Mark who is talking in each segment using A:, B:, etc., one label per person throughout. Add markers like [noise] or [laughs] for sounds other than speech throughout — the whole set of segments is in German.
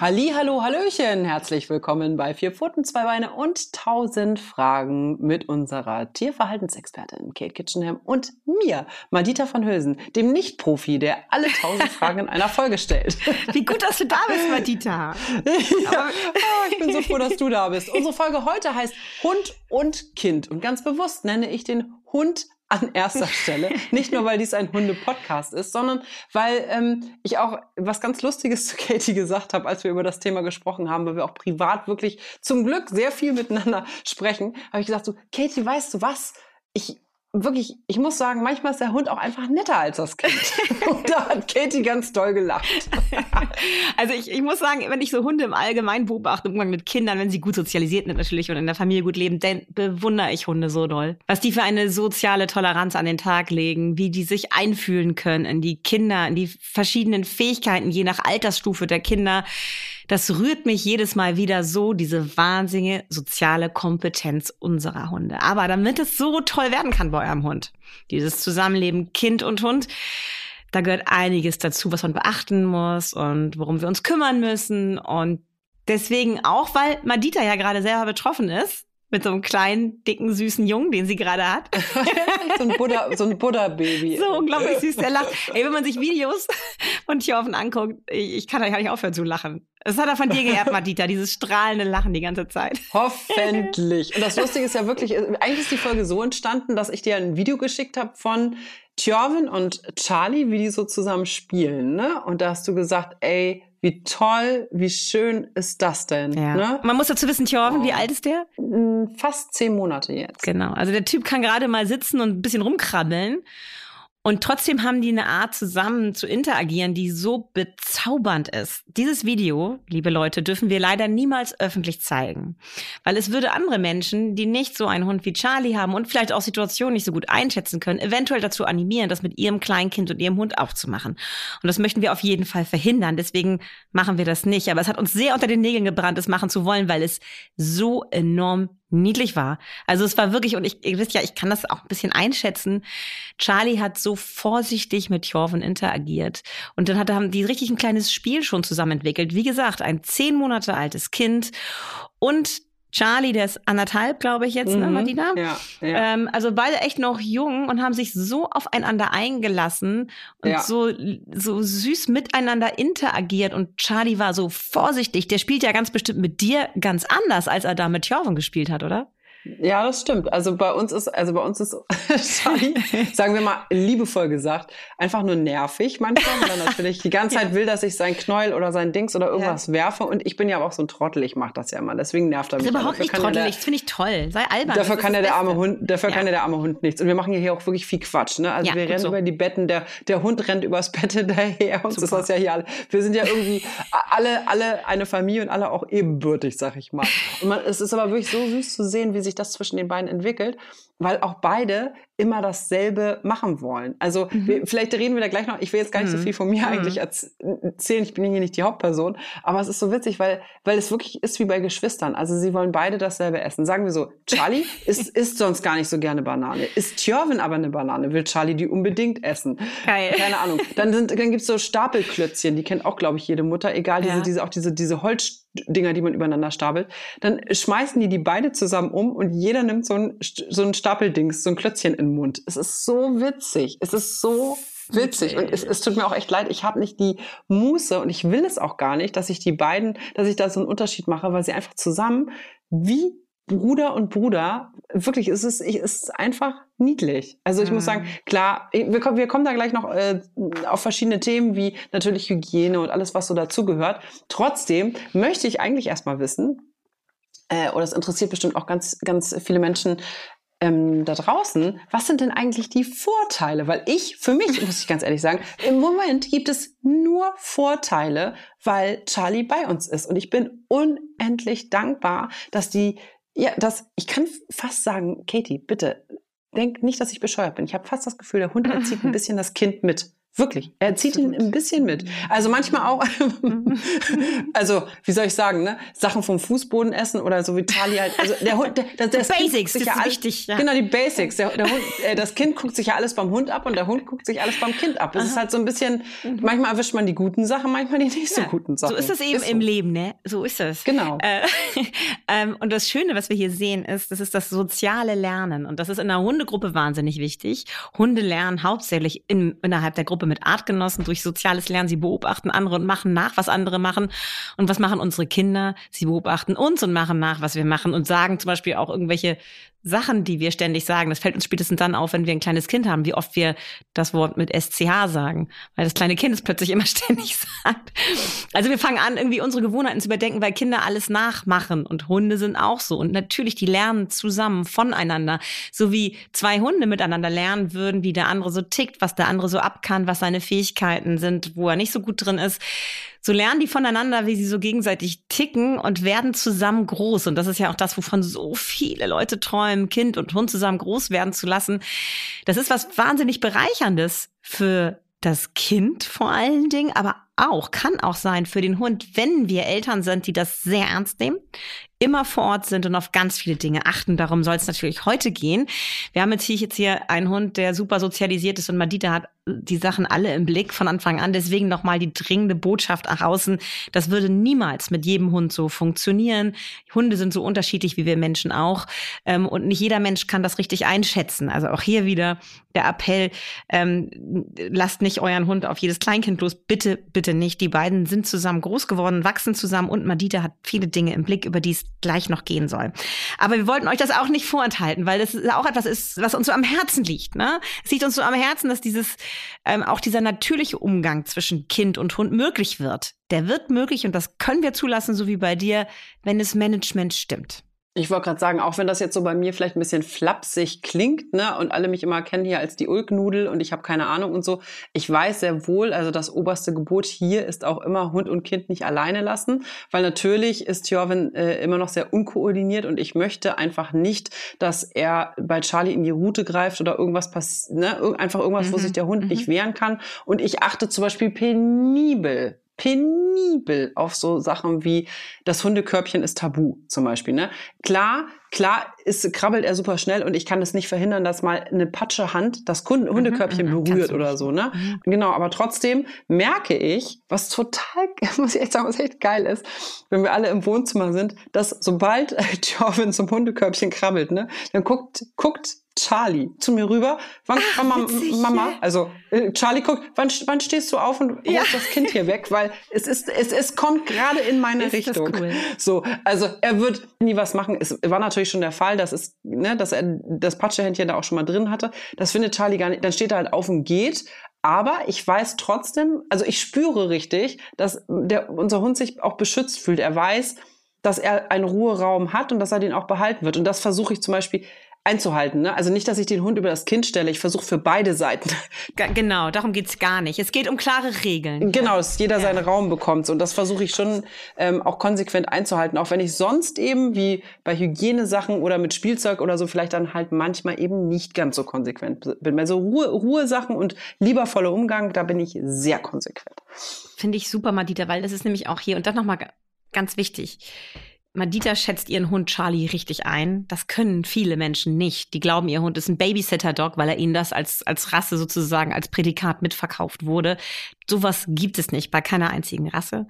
A: Halli, hallo, hallöchen. Herzlich willkommen bei Vier Pfoten, zwei Beine und tausend Fragen mit unserer Tierverhaltensexpertin Kate Kitchenham und mir, Madita van Hülsen, dem Nicht-Profi, der alle tausend Fragen in einer Folge stellt. [laughs]
B: Wie gut, dass du da bist, Madita. [laughs]
A: ja, oh, ich bin so froh, dass du da bist. Unsere Folge heute heißt Hund und Kind und ganz bewusst nenne ich den Hund an erster [laughs] Stelle. Nicht nur, weil dies ein Hunde-Podcast ist, sondern weil ähm, ich auch was ganz Lustiges zu [laughs] Katie gesagt habe, als wir über das Thema gesprochen haben, weil wir auch privat wirklich zum Glück sehr viel miteinander sprechen, habe ich gesagt so, Katie, weißt du was? Ich wirklich, ich muss sagen, manchmal ist der Hund auch einfach netter als das Kind. [laughs] Und da hat Katie ganz doll gelacht. [laughs]
B: also ich, ich muss sagen, wenn ich so Hunde im Allgemeinen beobachte, im Umgang mit Kindern, wenn sie gut sozialisiert sind natürlich und in der Familie gut leben, dann bewundere ich Hunde so doll. Was die für eine soziale Toleranz an den Tag legen, wie die sich einfühlen können in die Kinder, in die verschiedenen Fähigkeiten, je nach Altersstufe der Kinder das rührt mich jedes Mal wieder so, diese wahnsinnige soziale Kompetenz unserer Hunde. Aber damit es so toll werden kann bei eurem Hund, dieses Zusammenleben Kind und Hund, da gehört einiges dazu, was man beachten muss und worum wir uns kümmern müssen. Und deswegen auch, weil Madita ja gerade selber betroffen ist, mit so einem kleinen, dicken, süßen Jungen, den sie gerade hat. [laughs]
A: so ein Buddha, so ein Buddha-Baby.
B: So unglaublich süß, der lacht. [laughs] Ey, wenn man sich Videos von Tjorven anguckt, ich, ich kann da gar nicht aufhören zu lachen. Das hat er von dir geerbt, Madita, dieses strahlende Lachen die ganze Zeit. [laughs]
A: Hoffentlich. Und das Lustige ist ja wirklich, eigentlich ist die Folge so entstanden, dass ich dir ein Video geschickt habe von Tjorven und Charlie, wie die so zusammen spielen. Ne? Und da hast du gesagt, ey, wie toll, wie schön ist das denn?
B: Ja. Ne? Man muss dazu wissen, Thorven, oh. wie alt ist der?
A: Fast zehn Monate jetzt.
B: Genau. Also der Typ kann gerade mal sitzen und ein bisschen rumkrabbeln. Und trotzdem haben die eine Art zusammen zu interagieren, die so bezaubernd ist. Dieses Video, liebe Leute, dürfen wir leider niemals öffentlich zeigen. Weil es würde andere Menschen, die nicht so einen Hund wie Charlie haben und vielleicht auch Situationen nicht so gut einschätzen können, eventuell dazu animieren, das mit ihrem Kleinkind und ihrem Hund auch zu machen. Und das möchten wir auf jeden Fall verhindern. Deswegen machen wir das nicht. Aber es hat uns sehr unter den Nägeln gebrannt, es machen zu wollen, weil es so enorm niedlich war. Also es war wirklich, und ich, ihr wisst ja, ich kann das auch ein bisschen einschätzen. Charlie hat so vorsichtig mit Jorven interagiert. Und dann hat, haben die richtig ein kleines Spiel schon zusammen entwickelt. Wie gesagt, ein zehn Monate altes Kind. Und Charlie, der ist anderthalb, glaube ich jetzt, ne, mhm. ne, Martina? Ja, ja. Ähm, also beide echt noch jung und haben sich so aufeinander eingelassen und ja. so, so süß miteinander interagiert. Und Charlie war so vorsichtig. Der spielt ja ganz bestimmt mit dir ganz anders, als er da mit Jorven gespielt hat, oder?
A: Ja, das stimmt. Also bei uns ist, also bei uns ist [laughs] Charlie, [laughs] sagen wir mal liebevoll gesagt, einfach nur nervig manchmal, weil er natürlich die ganze [laughs] Zeit will, dass ich sein Knäuel oder sein Dings oder irgendwas ja. werfe. Und ich bin ja auch so ein Trottel, ich mache das ja immer. Deswegen nervt er mich.
B: Das ist überhaupt nicht trottelig, das finde ich toll. Sei albern.
A: Dafür kann ja der arme Hund, dafür ja. kann ja der arme Hund nichts. Und wir machen hier auch wirklich viel Quatsch. Ne? Also ja, wir rennen so. über die Betten, der, der Hund rennt übers Bett hinterher. Uns Super. ist das ja hier alle. Wir sind ja irgendwie alle, alle eine Familie und alle auch ebenbürtig, sag ich mal. Und man, es ist aber wirklich so süß zu sehen, wie sich das zwischen den beiden entwickelt, weil auch beide immer dasselbe machen wollen. Also mhm. wir, vielleicht reden wir da gleich noch, ich will jetzt gar nicht mhm. so viel von mir mhm. eigentlich erzählen, ich bin hier nicht die Hauptperson, aber es ist so witzig, weil, weil es wirklich ist wie bei Geschwistern. Also sie wollen beide dasselbe essen. Sagen wir so, Charlie [laughs] isst, isst sonst gar nicht so gerne Banane. Isst Tjörven aber eine Banane, will Charlie die unbedingt essen. Geil. Keine Ahnung. Dann, sind, dann gibt's so Stapelklötzchen, die kennt auch, glaube ich, jede Mutter, egal, diese, ja. diese, auch diese, diese Holzdinger, die man übereinander stapelt. Dann schmeißen die die beide zusammen um und jeder nimmt so ein, so ein Stapeldings, so ein Klötzchen in den Mund. Es ist so witzig. Es ist so witzig. Und es, es tut mir auch echt leid, ich habe nicht die Muße und ich will es auch gar nicht, dass ich die beiden, dass ich da so einen Unterschied mache, weil sie einfach zusammen wie Bruder und Bruder, wirklich, es ist, es ist einfach niedlich. Also ich mhm. muss sagen, klar, wir kommen, wir kommen da gleich noch äh, auf verschiedene Themen wie natürlich Hygiene und alles, was so dazugehört. Trotzdem möchte ich eigentlich erstmal wissen, äh, oder es interessiert bestimmt auch ganz, ganz viele Menschen, ähm, da draußen, was sind denn eigentlich die Vorteile? Weil ich, für mich, muss ich ganz ehrlich sagen, im Moment gibt es nur Vorteile, weil Charlie bei uns ist. Und ich bin unendlich dankbar, dass die, ja, dass, ich kann fast sagen, Katie, bitte, denk nicht, dass ich bescheuert bin. Ich habe fast das Gefühl, der Hund erzieht ein [laughs] bisschen das Kind mit. Wirklich. Er zieht ihn ein bisschen mit. Also manchmal auch, [laughs] also wie soll ich sagen, ne? Sachen vom Fußboden essen oder so wie Tali halt. Also der Hund, der, der, das
B: Basics,
A: das
B: ist ja wichtig. Ja.
A: Genau, die Basics. Der, der Hund, äh, das Kind guckt sich ja alles beim Hund ab und der Hund guckt sich alles beim Kind ab. Es ist halt so ein bisschen, mhm. manchmal erwischt man die guten Sachen, manchmal die nicht so ja. guten Sachen.
B: So ist es eben ist so. im Leben, ne? So ist es.
A: Genau. Äh, [laughs]
B: ähm, und das Schöne, was wir hier sehen, ist, das ist das soziale Lernen. Und das ist in einer Hundegruppe wahnsinnig wichtig. Hunde lernen hauptsächlich in, innerhalb der Gruppe mit Artgenossen durch soziales Lernen. Sie beobachten andere und machen nach, was andere machen. Und was machen unsere Kinder? Sie beobachten uns und machen nach, was wir machen und sagen zum Beispiel auch irgendwelche Sachen, die wir ständig sagen, das fällt uns spätestens dann auf, wenn wir ein kleines Kind haben, wie oft wir das Wort mit SCH sagen, weil das kleine Kind es plötzlich immer [laughs] ständig sagt. Also wir fangen an, irgendwie unsere Gewohnheiten zu überdenken, weil Kinder alles nachmachen. Und Hunde sind auch so. Und natürlich, die lernen zusammen voneinander, so wie zwei Hunde miteinander lernen würden, wie der andere so tickt, was der andere so ab kann, was seine Fähigkeiten sind, wo er nicht so gut drin ist so lernen die voneinander, wie sie so gegenseitig ticken und werden zusammen groß. Und das ist ja auch das, wovon so viele Leute träumen, Kind und Hund zusammen groß werden zu lassen. Das ist was wahnsinnig bereicherndes für das Kind vor allen Dingen, aber auch, kann auch sein für den Hund, wenn wir Eltern sind, die das sehr ernst nehmen, immer vor Ort sind und auf ganz viele Dinge achten. Darum soll es natürlich heute gehen. Wir haben jetzt hier, jetzt hier einen Hund, der super sozialisiert ist und Madita hat die Sachen alle im Blick von Anfang an. Deswegen nochmal die dringende Botschaft nach außen. Das würde niemals mit jedem Hund so funktionieren. Hunde sind so unterschiedlich wie wir Menschen auch. Ähm, und nicht jeder Mensch kann das richtig einschätzen. Also auch hier wieder der Appell, ähm, lasst nicht euren Hund auf jedes Kleinkind los. Bitte, bitte nicht. Die beiden sind zusammen groß geworden, wachsen zusammen und Madita hat viele Dinge im Blick, über die es gleich noch gehen soll. Aber wir wollten euch das auch nicht vorenthalten, weil das auch etwas ist, was uns so am Herzen liegt. Ne? Es liegt uns so am Herzen, dass dieses ähm, auch dieser natürliche Umgang zwischen Kind und Hund möglich wird. Der wird möglich und das können wir zulassen, so wie bei dir, wenn das Management stimmt.
A: Ich wollte gerade sagen, auch wenn das jetzt so bei mir vielleicht ein bisschen flapsig klingt, ne, und alle mich immer kennen hier als die Ulknudel und ich habe keine Ahnung und so, ich weiß sehr wohl, also das oberste Gebot hier ist auch immer Hund und Kind nicht alleine lassen, weil natürlich ist Jorvin äh, immer noch sehr unkoordiniert und ich möchte einfach nicht, dass er bei Charlie in die Route greift oder irgendwas passiert, ne, einfach irgendwas, mhm. wo sich der Hund mhm. nicht wehren kann. Und ich achte zum Beispiel penibel penibel auf so Sachen wie das Hundekörbchen ist tabu zum Beispiel. Ne? Klar, klar ist, krabbelt er super schnell und ich kann es nicht verhindern, dass mal eine patsche Hand das mhm, Hundekörbchen mhm, berührt oder so. Ne? Mhm. Genau, aber trotzdem merke ich, was total, [laughs] muss ich echt sagen, was echt geil ist, wenn wir alle im Wohnzimmer sind, dass sobald [laughs] Jorvin zum Hundekörbchen krabbelt, ne, dann guckt, guckt Charlie zu mir rüber. Wann, Ach, Mama, witzig, Mama, also äh, Charlie guckt, wann, wann stehst du auf und ja. holst das Kind hier weg, weil es ist, es, es kommt gerade in meine ist Richtung. Cool. So, also er wird nie was machen. Es war natürlich schon der Fall, dass es, ne, dass er das Patschehändchen da auch schon mal drin hatte. Das findet Charlie gar nicht. Dann steht er halt auf und geht. Aber ich weiß trotzdem, also ich spüre richtig, dass der, unser Hund sich auch beschützt fühlt. Er weiß, dass er einen Ruheraum hat und dass er den auch behalten wird. Und das versuche ich zum Beispiel einzuhalten. Ne? Also nicht, dass ich den Hund über das Kind stelle. Ich versuche für beide Seiten. [laughs]
B: Genau, darum geht's gar nicht. Es geht um klare Regeln.
A: Genau, dass jeder ja. seinen Raum bekommt. Und das versuche ich schon ähm, auch konsequent einzuhalten. Auch wenn ich sonst eben, wie bei Hygienesachen oder mit Spielzeug oder so, vielleicht dann halt manchmal eben nicht ganz so konsequent bin. Bei so Ruhe, Ruhesachen und liebervoller Umgang, da bin ich sehr konsequent.
B: Finde ich super, Madita, weil das ist nämlich auch hier und dann nochmal ganz wichtig Madita schätzt ihren Hund Charlie richtig ein. Das können viele Menschen nicht. Die glauben, ihr Hund ist ein Babysitter-Dog, weil er ihnen das als, als Rasse sozusagen, als Prädikat mitverkauft wurde. Sowas gibt es nicht bei keiner einzigen Rasse.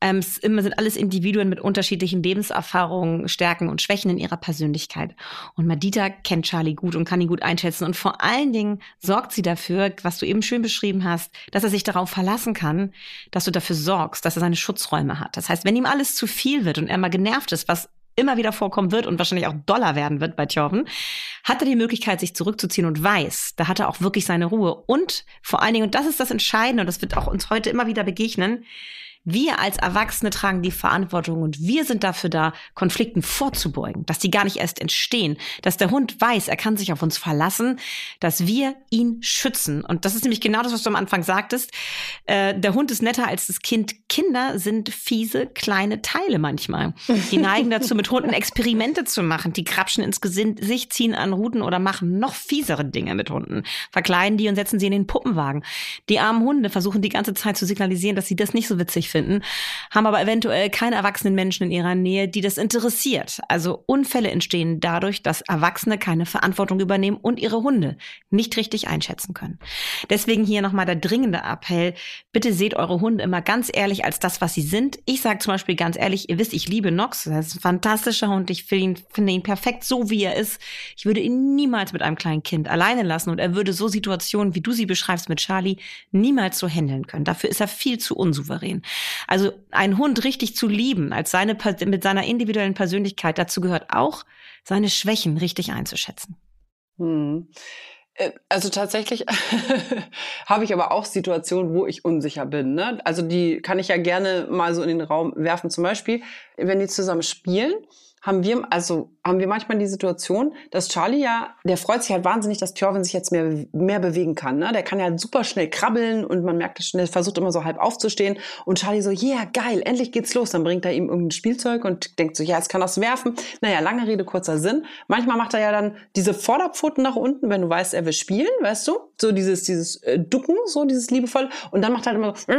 B: Ähm, es immer sind alles Individuen mit unterschiedlichen Lebenserfahrungen, Stärken und Schwächen in ihrer Persönlichkeit. Und Madita kennt Charlie gut und kann ihn gut einschätzen. Und vor allen Dingen sorgt sie dafür, was du eben schön beschrieben hast, dass er sich darauf verlassen kann, dass du dafür sorgst, dass er seine Schutzräume hat. Das heißt, wenn ihm alles zu viel wird und er mal genervt ist, was immer wieder vorkommen wird und wahrscheinlich auch Dollar werden wird bei Thorben, hat er die Möglichkeit, sich zurückzuziehen und weiß, da hat er auch wirklich seine Ruhe. Und vor allen Dingen, und das ist das Entscheidende, und das wird auch uns heute immer wieder begegnen, Wir als Erwachsene tragen die Verantwortung und wir sind dafür da, Konflikten vorzubeugen, dass die gar nicht erst entstehen, dass der Hund weiß, er kann sich auf uns verlassen, dass wir ihn schützen. Und das ist nämlich genau das, was du am Anfang sagtest. Äh, der Hund ist netter als das Kind. Kinder sind fiese kleine Teile manchmal. Die neigen dazu, mit Hunden Experimente zu machen. Die krapschen ins Gesicht, ziehen an Ruten oder machen noch fiesere Dinge mit Hunden. Verkleiden die und setzen sie in den Puppenwagen. Die armen Hunde versuchen die ganze Zeit zu signalisieren, dass sie das nicht so witzig finden, haben aber eventuell keine erwachsenen Menschen in ihrer Nähe, die das interessiert. Also Unfälle entstehen dadurch, dass Erwachsene keine Verantwortung übernehmen und ihre Hunde nicht richtig einschätzen können. Deswegen hier nochmal der dringende Appell. Bitte seht eure Hunde immer ganz ehrlich als das, was sie sind. Ich sage zum Beispiel ganz ehrlich, ihr wisst, ich liebe Nox. Das ist ein fantastischer Hund. Ich ihn, finde ihn perfekt so, wie er ist. Ich würde ihn niemals mit einem kleinen Kind alleine lassen und er würde so Situationen, wie du sie beschreibst mit Charlie, niemals so handeln können. Dafür ist er viel zu unsouverän. Also einen Hund richtig zu lieben, als seine, mit seiner individuellen Persönlichkeit, dazu gehört auch, seine Schwächen richtig einzuschätzen.
A: Hm. Äh, also tatsächlich [laughs] habe ich aber auch Situationen, wo ich unsicher bin. Ne? Also die kann ich ja gerne mal so in den Raum werfen. Zum Beispiel, wenn die zusammen spielen haben wir, also haben wir manchmal die Situation, dass Charlie ja, der freut sich halt wahnsinnig, dass Thorvin sich jetzt mehr, mehr bewegen kann. Ne? Der kann ja super schnell krabbeln und man merkt, der versucht immer so halb aufzustehen. Und Charlie so, yeah, geil, endlich geht's los. Dann bringt er ihm irgendein Spielzeug und denkt so, ja, jetzt kann das werfen. Naja, lange Rede, kurzer Sinn. Manchmal macht er ja dann diese Vorderpfoten nach unten, wenn du weißt, er will spielen, weißt du? So dieses, dieses äh, Ducken, so dieses liebevoll. Und dann macht er halt immer so,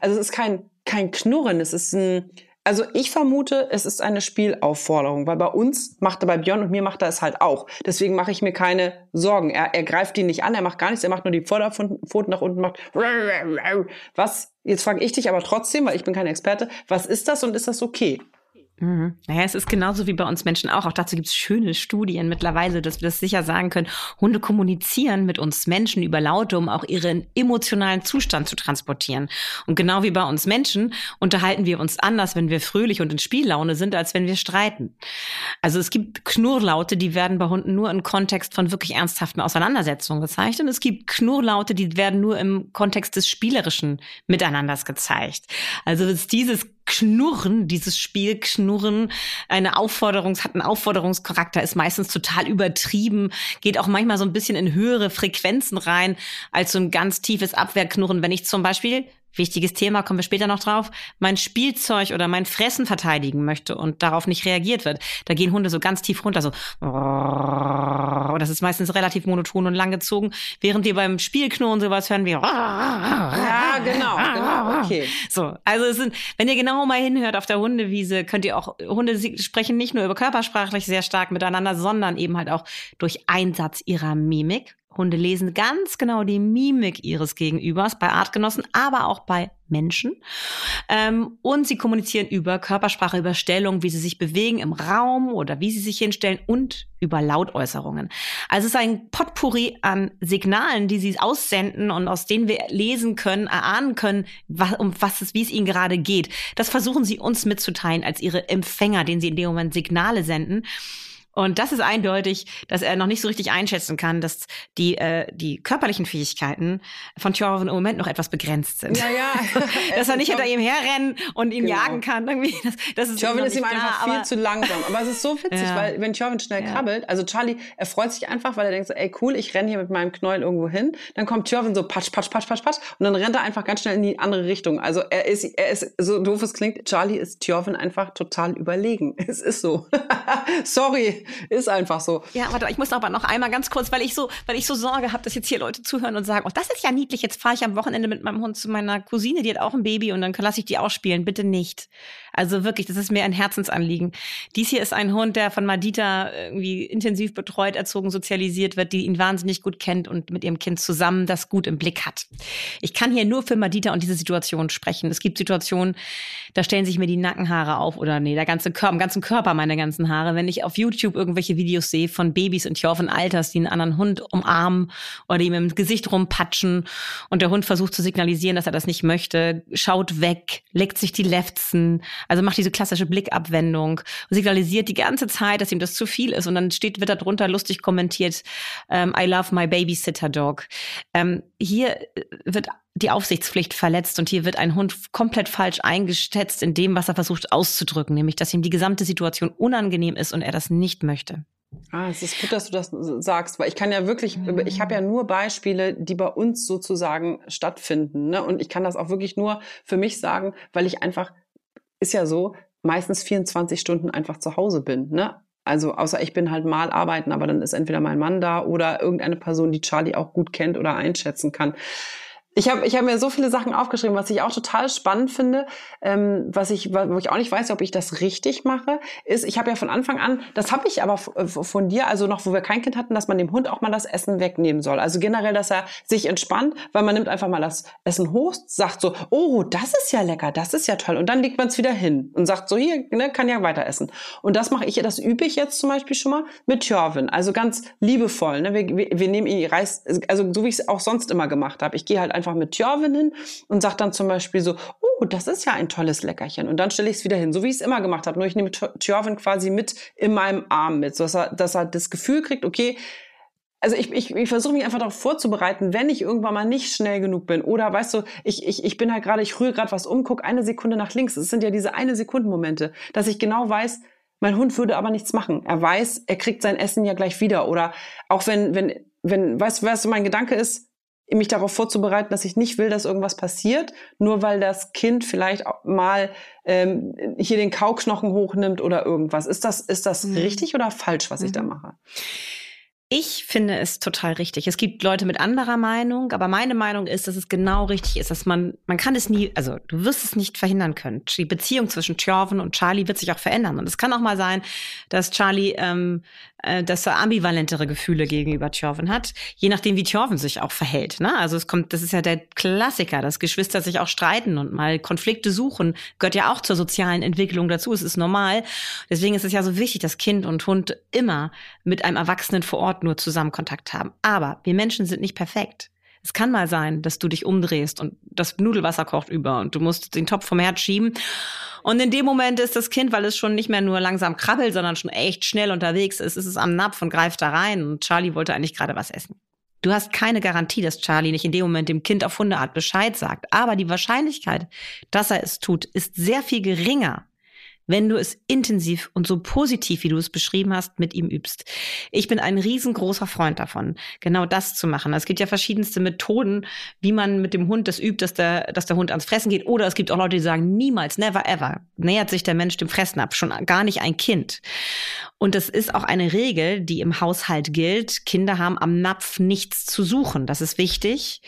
A: also es ist kein, kein Knurren, es ist ein, also ich vermute, es ist eine Spielaufforderung, weil bei uns macht er bei Björn und mir macht er es halt auch. Deswegen mache ich mir keine Sorgen. Er, er greift ihn nicht an, er macht gar nichts, er macht nur die Vorderpfoten nach unten, macht was? Jetzt frage ich dich aber trotzdem, weil ich bin kein Experte, was ist das und ist das okay?
B: Mhm. Naja, es ist genauso wie bei uns Menschen auch. Auch dazu gibt es schöne Studien mittlerweile, dass wir das sicher sagen können. Hunde kommunizieren mit uns Menschen über Laute, um auch ihren emotionalen Zustand zu transportieren. Und genau wie bei uns Menschen unterhalten wir uns anders, wenn wir fröhlich und in Spiellaune sind, als wenn wir streiten. Also es gibt Knurrlaute, die werden bei Hunden nur im Kontext von wirklich ernsthaften Auseinandersetzungen gezeigt. Und es gibt Knurrlaute, die werden nur im Kontext des spielerischen Miteinanders gezeigt. Also ist dieses Knurren, dieses Spiel Knurren, eine Aufforderung, hat einen Aufforderungscharakter, ist meistens total übertrieben, geht auch manchmal so ein bisschen in höhere Frequenzen rein als so ein ganz tiefes Abwehrknurren. Wenn ich zum Beispiel wichtiges Thema, kommen wir später noch drauf, mein Spielzeug oder mein Fressen verteidigen möchte und darauf nicht reagiert wird. Da gehen Hunde so ganz tief runter, so. Und das ist meistens relativ monoton und langgezogen, während wir beim Spielknurren sowas hören wie.
A: Ja, genau, genau, okay.
B: So, also es sind, wenn ihr genau mal hinhört auf der Hundewiese, könnt ihr auch, Hunde sprechen nicht nur über körpersprachlich sehr stark miteinander, sondern eben halt auch durch Einsatz ihrer Mimik. Hunde lesen ganz genau die Mimik ihres Gegenübers bei Artgenossen, aber auch bei Menschen. Ähm, und sie kommunizieren über Körpersprache, über Stellung, wie sie sich bewegen im Raum oder wie sie sich hinstellen und über Lautäußerungen. Also es ist ein Potpourri an Signalen, die sie aussenden und aus denen wir lesen können, erahnen können, was, um was es, wie es ihnen gerade geht. Das versuchen sie uns mitzuteilen als ihre Empfänger, denen sie in dem Moment Signale senden. Und das ist eindeutig, dass er noch nicht so richtig einschätzen kann, dass die, äh, die körperlichen Fähigkeiten von Thorvin im Moment noch etwas begrenzt sind.
A: Ja, ja. [laughs]
B: dass er nicht hinter ihm herrennen und ihn genau. jagen kann. Irgendwie. Das, das
A: ist Thorvin ist ihm einfach viel zu langsam. Aber es ist so witzig, ja. weil wenn Thorvin schnell ja. krabbelt, also Charlie, er freut sich einfach, weil er denkt so, ey cool, ich renne hier mit meinem Knäuel irgendwo hin. Dann kommt Thorvin so patsch, patsch, patsch, patsch, patsch und dann rennt er einfach ganz schnell in die andere Richtung. Also er ist, er ist, so doof es klingt, Charlie ist Thorvin einfach total überlegen. [laughs] Es ist so. [laughs] Sorry. [laughs] Ist einfach so.
B: Ja, warte, ich muss aber noch einmal ganz kurz, weil ich so, weil ich so Sorge habe, dass jetzt hier Leute zuhören und sagen, oh, das ist ja niedlich, jetzt fahre ich am Wochenende mit meinem Hund zu meiner Cousine, die hat auch ein Baby und dann lasse ich die auch spielen. Bitte nicht. Also wirklich, das ist mir ein Herzensanliegen. Dies hier ist ein Hund, der von Madita irgendwie intensiv betreut, erzogen, sozialisiert wird, die ihn wahnsinnig gut kennt und mit ihrem Kind zusammen das gut im Blick hat. Ich kann hier nur für Madita und diese Situation sprechen. Es gibt Situationen, da stellen sich mir die Nackenhaare auf oder nee, der ganze Körper, ganzen Körper meine ganzen Haare, wenn ich auf YouTube irgendwelche Videos sehe von Babys und Jorfen Alters, die einen anderen Hund umarmen oder ihm im Gesicht rumpatschen und der Hund versucht zu signalisieren, dass er das nicht möchte, schaut weg, leckt sich die Lefzen, also macht diese klassische Blickabwendung signalisiert die ganze Zeit, dass ihm das zu viel ist. Und dann steht, wird da drunter lustig kommentiert, ähm, I love my babysitter dog. Ähm, hier wird die Aufsichtspflicht verletzt und hier wird ein Hund komplett falsch eingeschätzt in dem, was er versucht auszudrücken, nämlich dass ihm die gesamte Situation unangenehm ist und er das nicht möchte.
A: Ah, es ist gut, dass du das sagst, weil ich kann ja wirklich, ich habe ja nur Beispiele, die bei uns sozusagen stattfinden. Ne? Und ich kann das auch wirklich nur für mich sagen, weil ich einfach, ist ja so, meistens 24 Stunden einfach zu Hause bin. Ne? Also außer ich bin halt mal arbeiten, aber dann ist entweder mein Mann da oder irgendeine Person, die Charlie auch gut kennt oder einschätzen kann. Ich habe ich hab mir so viele Sachen aufgeschrieben, was ich auch total spannend finde, ähm, was ich, wo ich auch nicht weiß, ob ich das richtig mache, ist, ich habe ja von Anfang an, das habe ich aber äh, von dir, also noch, wo wir kein Kind hatten, dass man dem Hund auch mal das Essen wegnehmen soll. Also generell, dass er sich entspannt, weil man nimmt einfach mal das Essen hoch, sagt so, oh, das ist ja lecker, das ist ja toll. Und dann legt man es wieder hin und sagt so, hier, ne, kann ja weiter essen. Und das mache ich, das übe ich jetzt zum Beispiel schon mal mit Jörvin. Also ganz liebevoll. Ne? Wir, wir, wir nehmen ihn Reis, also so wie ich es auch sonst immer gemacht habe. Ich gehe halt einfach einfach mit Tjorven hin und sage dann zum Beispiel so, oh, das ist ja ein tolles Leckerchen. Und dann stelle ich es wieder hin, so wie ich es immer gemacht habe. Nur ich nehme Tjorven quasi mit in meinem Arm mit, so dass er, dass er das Gefühl kriegt, okay, also ich, ich, ich versuche mich einfach darauf vorzubereiten, wenn ich irgendwann mal nicht schnell genug bin. Oder weißt du, ich, ich, ich bin halt gerade, ich rühre gerade was um, guck eine Sekunde nach links. Es sind ja diese eine Sekunden Momente, dass ich genau weiß, mein Hund würde aber nichts machen. Er weiß, er kriegt sein Essen ja gleich wieder. Oder auch wenn, wenn, wenn, weißt weißt du, mein Gedanke ist, mich darauf vorzubereiten, dass ich nicht will, dass irgendwas passiert, nur weil das Kind vielleicht mal ähm, hier den Kauknochen hochnimmt oder irgendwas. Ist das, ist das mhm. richtig oder falsch, was mhm. ich da mhm. mache?
B: Ich finde es total richtig. Es gibt Leute mit anderer Meinung, aber meine Meinung ist, dass es genau richtig ist, dass man, man kann es nie, also du wirst es nicht verhindern können. Die Beziehung zwischen Tjorven und Charlie wird sich auch verändern. Und es kann auch mal sein, dass Charlie ähm, äh, dass er ambivalentere Gefühle gegenüber Tjorven hat, je nachdem, wie Tjorven sich auch verhält. Ne? Also es kommt, das ist ja der Klassiker, dass Geschwister sich auch streiten und mal Konflikte suchen, gehört ja auch zur sozialen Entwicklung dazu. Es ist normal. Deswegen ist es ja so wichtig, dass Kind und Hund immer mit einem Erwachsenen vor Ort nur zusammen Kontakt haben. Aber wir Menschen sind nicht perfekt. Es kann mal sein, dass du dich umdrehst und das Nudelwasser kocht über und du musst den Topf vom Herd schieben. Und in dem Moment ist das Kind, weil es schon nicht mehr nur langsam krabbelt, sondern schon echt schnell unterwegs ist, ist es am Napf und greift da rein und Charlie wollte eigentlich gerade was essen. Du hast keine Garantie, dass Charlie nicht in dem Moment dem Kind auf Hundeart Bescheid sagt. Aber die Wahrscheinlichkeit, dass er es tut, ist sehr viel geringer, wenn du es intensiv und so positiv, wie du es beschrieben hast, mit ihm übst. Ich bin ein riesengroßer Freund davon, genau das zu machen. Es gibt ja verschiedenste Methoden, wie man mit dem Hund das übt, dass der, dass der Hund ans Fressen geht. Oder es gibt auch Leute, die sagen, niemals, never ever, nähert sich der Mensch dem Fressen ab, schon gar nicht ein Kind. Und das ist auch eine Regel, die im Haushalt gilt. Kinder haben am Napf nichts zu suchen. Das ist wichtig.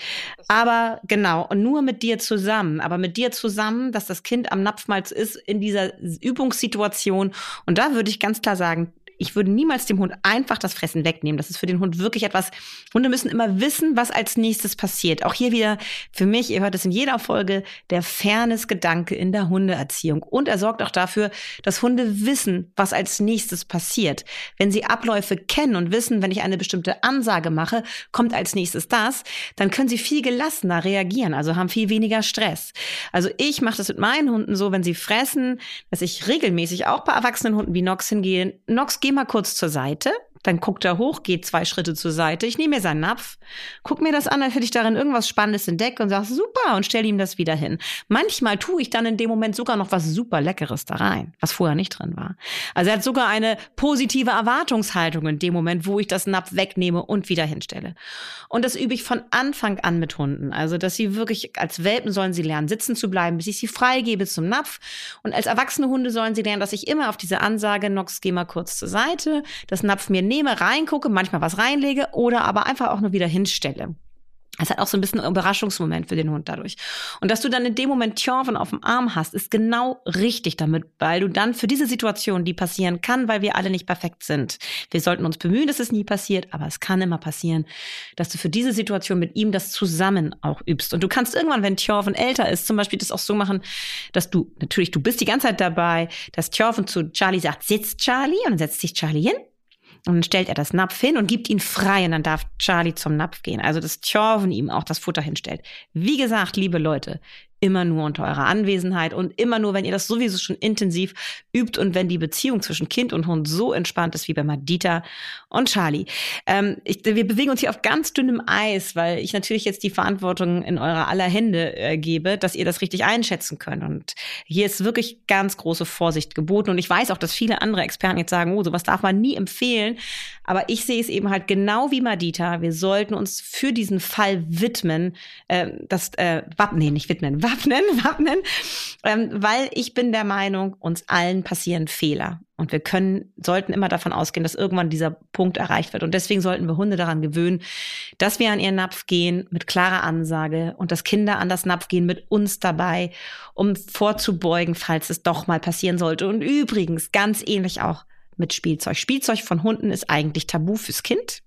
B: Aber genau, und nur mit dir zusammen. Aber mit dir zusammen, dass das Kind am Napf mal ist in dieser Übungssituation. Und da würde ich ganz klar sagen, ich würde niemals dem Hund einfach das Fressen wegnehmen. Das ist für den Hund wirklich etwas. Hunde müssen immer wissen, was als nächstes passiert. Auch hier wieder für mich, ihr hört es in jeder Folge, der Fairness-Gedanke in der Hundeerziehung. Und er sorgt auch dafür, dass Hunde wissen, was als nächstes passiert. Wenn sie Abläufe kennen und wissen, wenn ich eine bestimmte Ansage mache, kommt als nächstes das, dann können sie viel gelassener reagieren, also haben viel weniger Stress. Also ich mache das mit meinen Hunden so, wenn sie fressen, dass ich regelmäßig auch bei erwachsenen Hunden wie Nox hingehe. Nox geh mal kurz zur Seite. Dann guckt er hoch, geht zwei Schritte zur Seite. Ich nehme mir seinen Napf, guck mir das an, als hätte ich darin irgendwas Spannendes entdeckt und sage super und stelle ihm das wieder hin. Manchmal tue ich dann in dem Moment sogar noch was super Leckeres da rein, was vorher nicht drin war. Also er hat sogar eine positive Erwartungshaltung in dem Moment, wo ich das Napf wegnehme und wieder hinstelle. Und das übe ich von Anfang an mit Hunden. Also, dass sie wirklich als Welpen sollen sie lernen, sitzen zu bleiben, bis ich sie freigebe zum Napf. Und als erwachsene Hunde sollen sie lernen, dass ich immer auf diese Ansage, Nox, geh mal kurz zur Seite, das Napf mir nehme, reingucke, manchmal was reinlege oder aber einfach auch nur wieder hinstelle. Es hat auch so ein bisschen einen Überraschungsmoment für den Hund dadurch. Und dass du dann in dem Moment Tjorven auf dem Arm hast, ist genau richtig damit, weil du dann für diese Situation, die passieren kann, weil wir alle nicht perfekt sind. Wir sollten uns bemühen, dass es nie passiert, aber es kann immer passieren, dass du für diese Situation mit ihm das zusammen auch übst. Und du kannst irgendwann, wenn Tjorven älter ist, zum Beispiel das auch so machen, dass du, natürlich, du bist die ganze Zeit dabei, dass Tjorven zu Charlie sagt, sitzt Charlie, und dann setzt sich Charlie hin und dann stellt er das Napf hin und gibt ihn frei und dann darf Charlie zum Napf gehen. Also dass Tjorven ihm auch das Futter hinstellt. Wie gesagt, liebe Leute, immer nur unter eurer Anwesenheit und immer nur, wenn ihr das sowieso schon intensiv übt und wenn die Beziehung zwischen Kind und Hund so entspannt ist wie bei Madita und Charlie. Ähm, ich, wir bewegen uns hier auf ganz dünnem Eis, weil ich natürlich jetzt die Verantwortung in eurer aller Hände äh, gebe, dass ihr das richtig einschätzen könnt. Und hier ist wirklich ganz große Vorsicht geboten. Und ich weiß auch, dass viele andere Experten jetzt sagen, oh, sowas darf man nie empfehlen. Aber ich sehe es eben halt genau wie Madita. Wir sollten uns für diesen Fall widmen, äh, das, äh, nee, nicht widmen, wappnen, [laughs] wappnen, ähm, weil ich bin der Meinung, uns allen passieren Fehler. Und wir können, sollten immer davon ausgehen, dass irgendwann dieser Punkt erreicht wird. Und deswegen sollten wir Hunde daran gewöhnen, dass wir an ihren Napf gehen mit klarer Ansage und dass Kinder an das Napf gehen mit uns dabei, um vorzubeugen, falls es doch mal passieren sollte. Und übrigens, ganz ähnlich auch mit Spielzeug. Spielzeug von Hunden ist eigentlich tabu fürs Kind.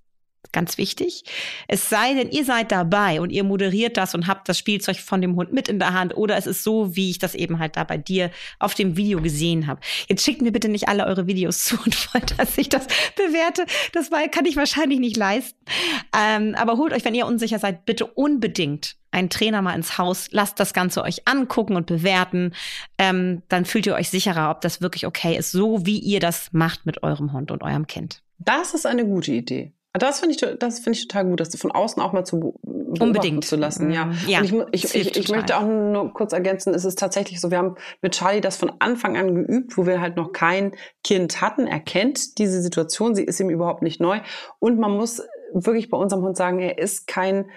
B: Ganz wichtig. Es sei denn, ihr seid dabei und ihr moderiert das und habt das Spielzeug von dem Hund mit in der Hand oder es ist so, wie ich das eben halt da bei dir auf dem Video gesehen habe. Jetzt schickt mir bitte nicht alle eure Videos zu [laughs] und wollt, dass ich das bewerte. Das kann ich wahrscheinlich nicht leisten. Ähm, aber holt euch, wenn ihr unsicher seid, bitte unbedingt einen Trainer mal ins Haus, lasst das Ganze euch angucken und bewerten. Ähm, dann fühlt ihr euch sicherer, ob das wirklich okay ist, so wie ihr das macht mit eurem Hund und eurem Kind.
A: Das ist eine gute Idee. Das finde ich, das finde ich total gut, das von außen auch mal zu
B: unbedingt
A: zu lassen. Ja, ja und ich, ich, ich, ich möchte auch nur kurz ergänzen, es ist tatsächlich so, wir haben mit Charlie das von Anfang an geübt, wo wir halt noch kein Kind hatten. Er kennt diese Situation, sie ist ihm überhaupt nicht neu. Und man muss wirklich bei unserem Hund sagen, er ist kein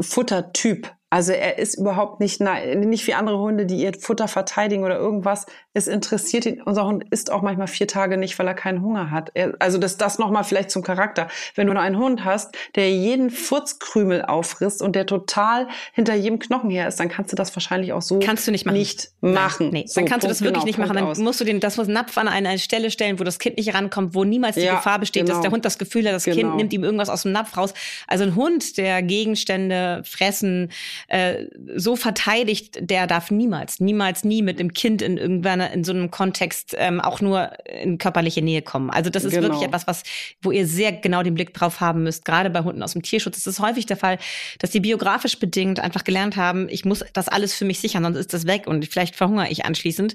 A: Futtertyp. Also er ist überhaupt nicht, nicht wie andere Hunde, die ihr Futter verteidigen oder irgendwas. Es interessiert ihn. Unser Hund isst auch manchmal vier Tage nicht, weil er keinen Hunger hat. Er, also das, das nochmal vielleicht zum Charakter. Wenn du einen Hund hast, der jeden Furzkrümel auffrisst und der total hinter jedem Knochen her ist, dann kannst du das wahrscheinlich auch so
B: kannst du nicht machen.
A: Nicht machen.
B: nee, so, dann kannst du das wirklich genau, nicht machen. Dann aus. musst du den, das muss Napf an eine Stelle stellen, wo das Kind nicht rankommt, wo niemals die ja, Gefahr besteht, genau. dass der Hund das Gefühl hat, das genau. Kind nimmt ihm irgendwas aus dem Napf raus. Also ein Hund, der Gegenstände fressen, äh, so verteidigt, der darf niemals, niemals, nie mit dem Kind in irgendwann in so einem Kontext ähm, auch nur in körperliche Nähe kommen. Also das ist genau. wirklich etwas, was, wo ihr sehr genau den Blick drauf haben müsst. Gerade bei Hunden aus dem Tierschutz ist es häufig der Fall, dass die biografisch bedingt einfach gelernt haben, ich muss das alles für mich sichern, sonst ist das weg und vielleicht verhungere ich anschließend.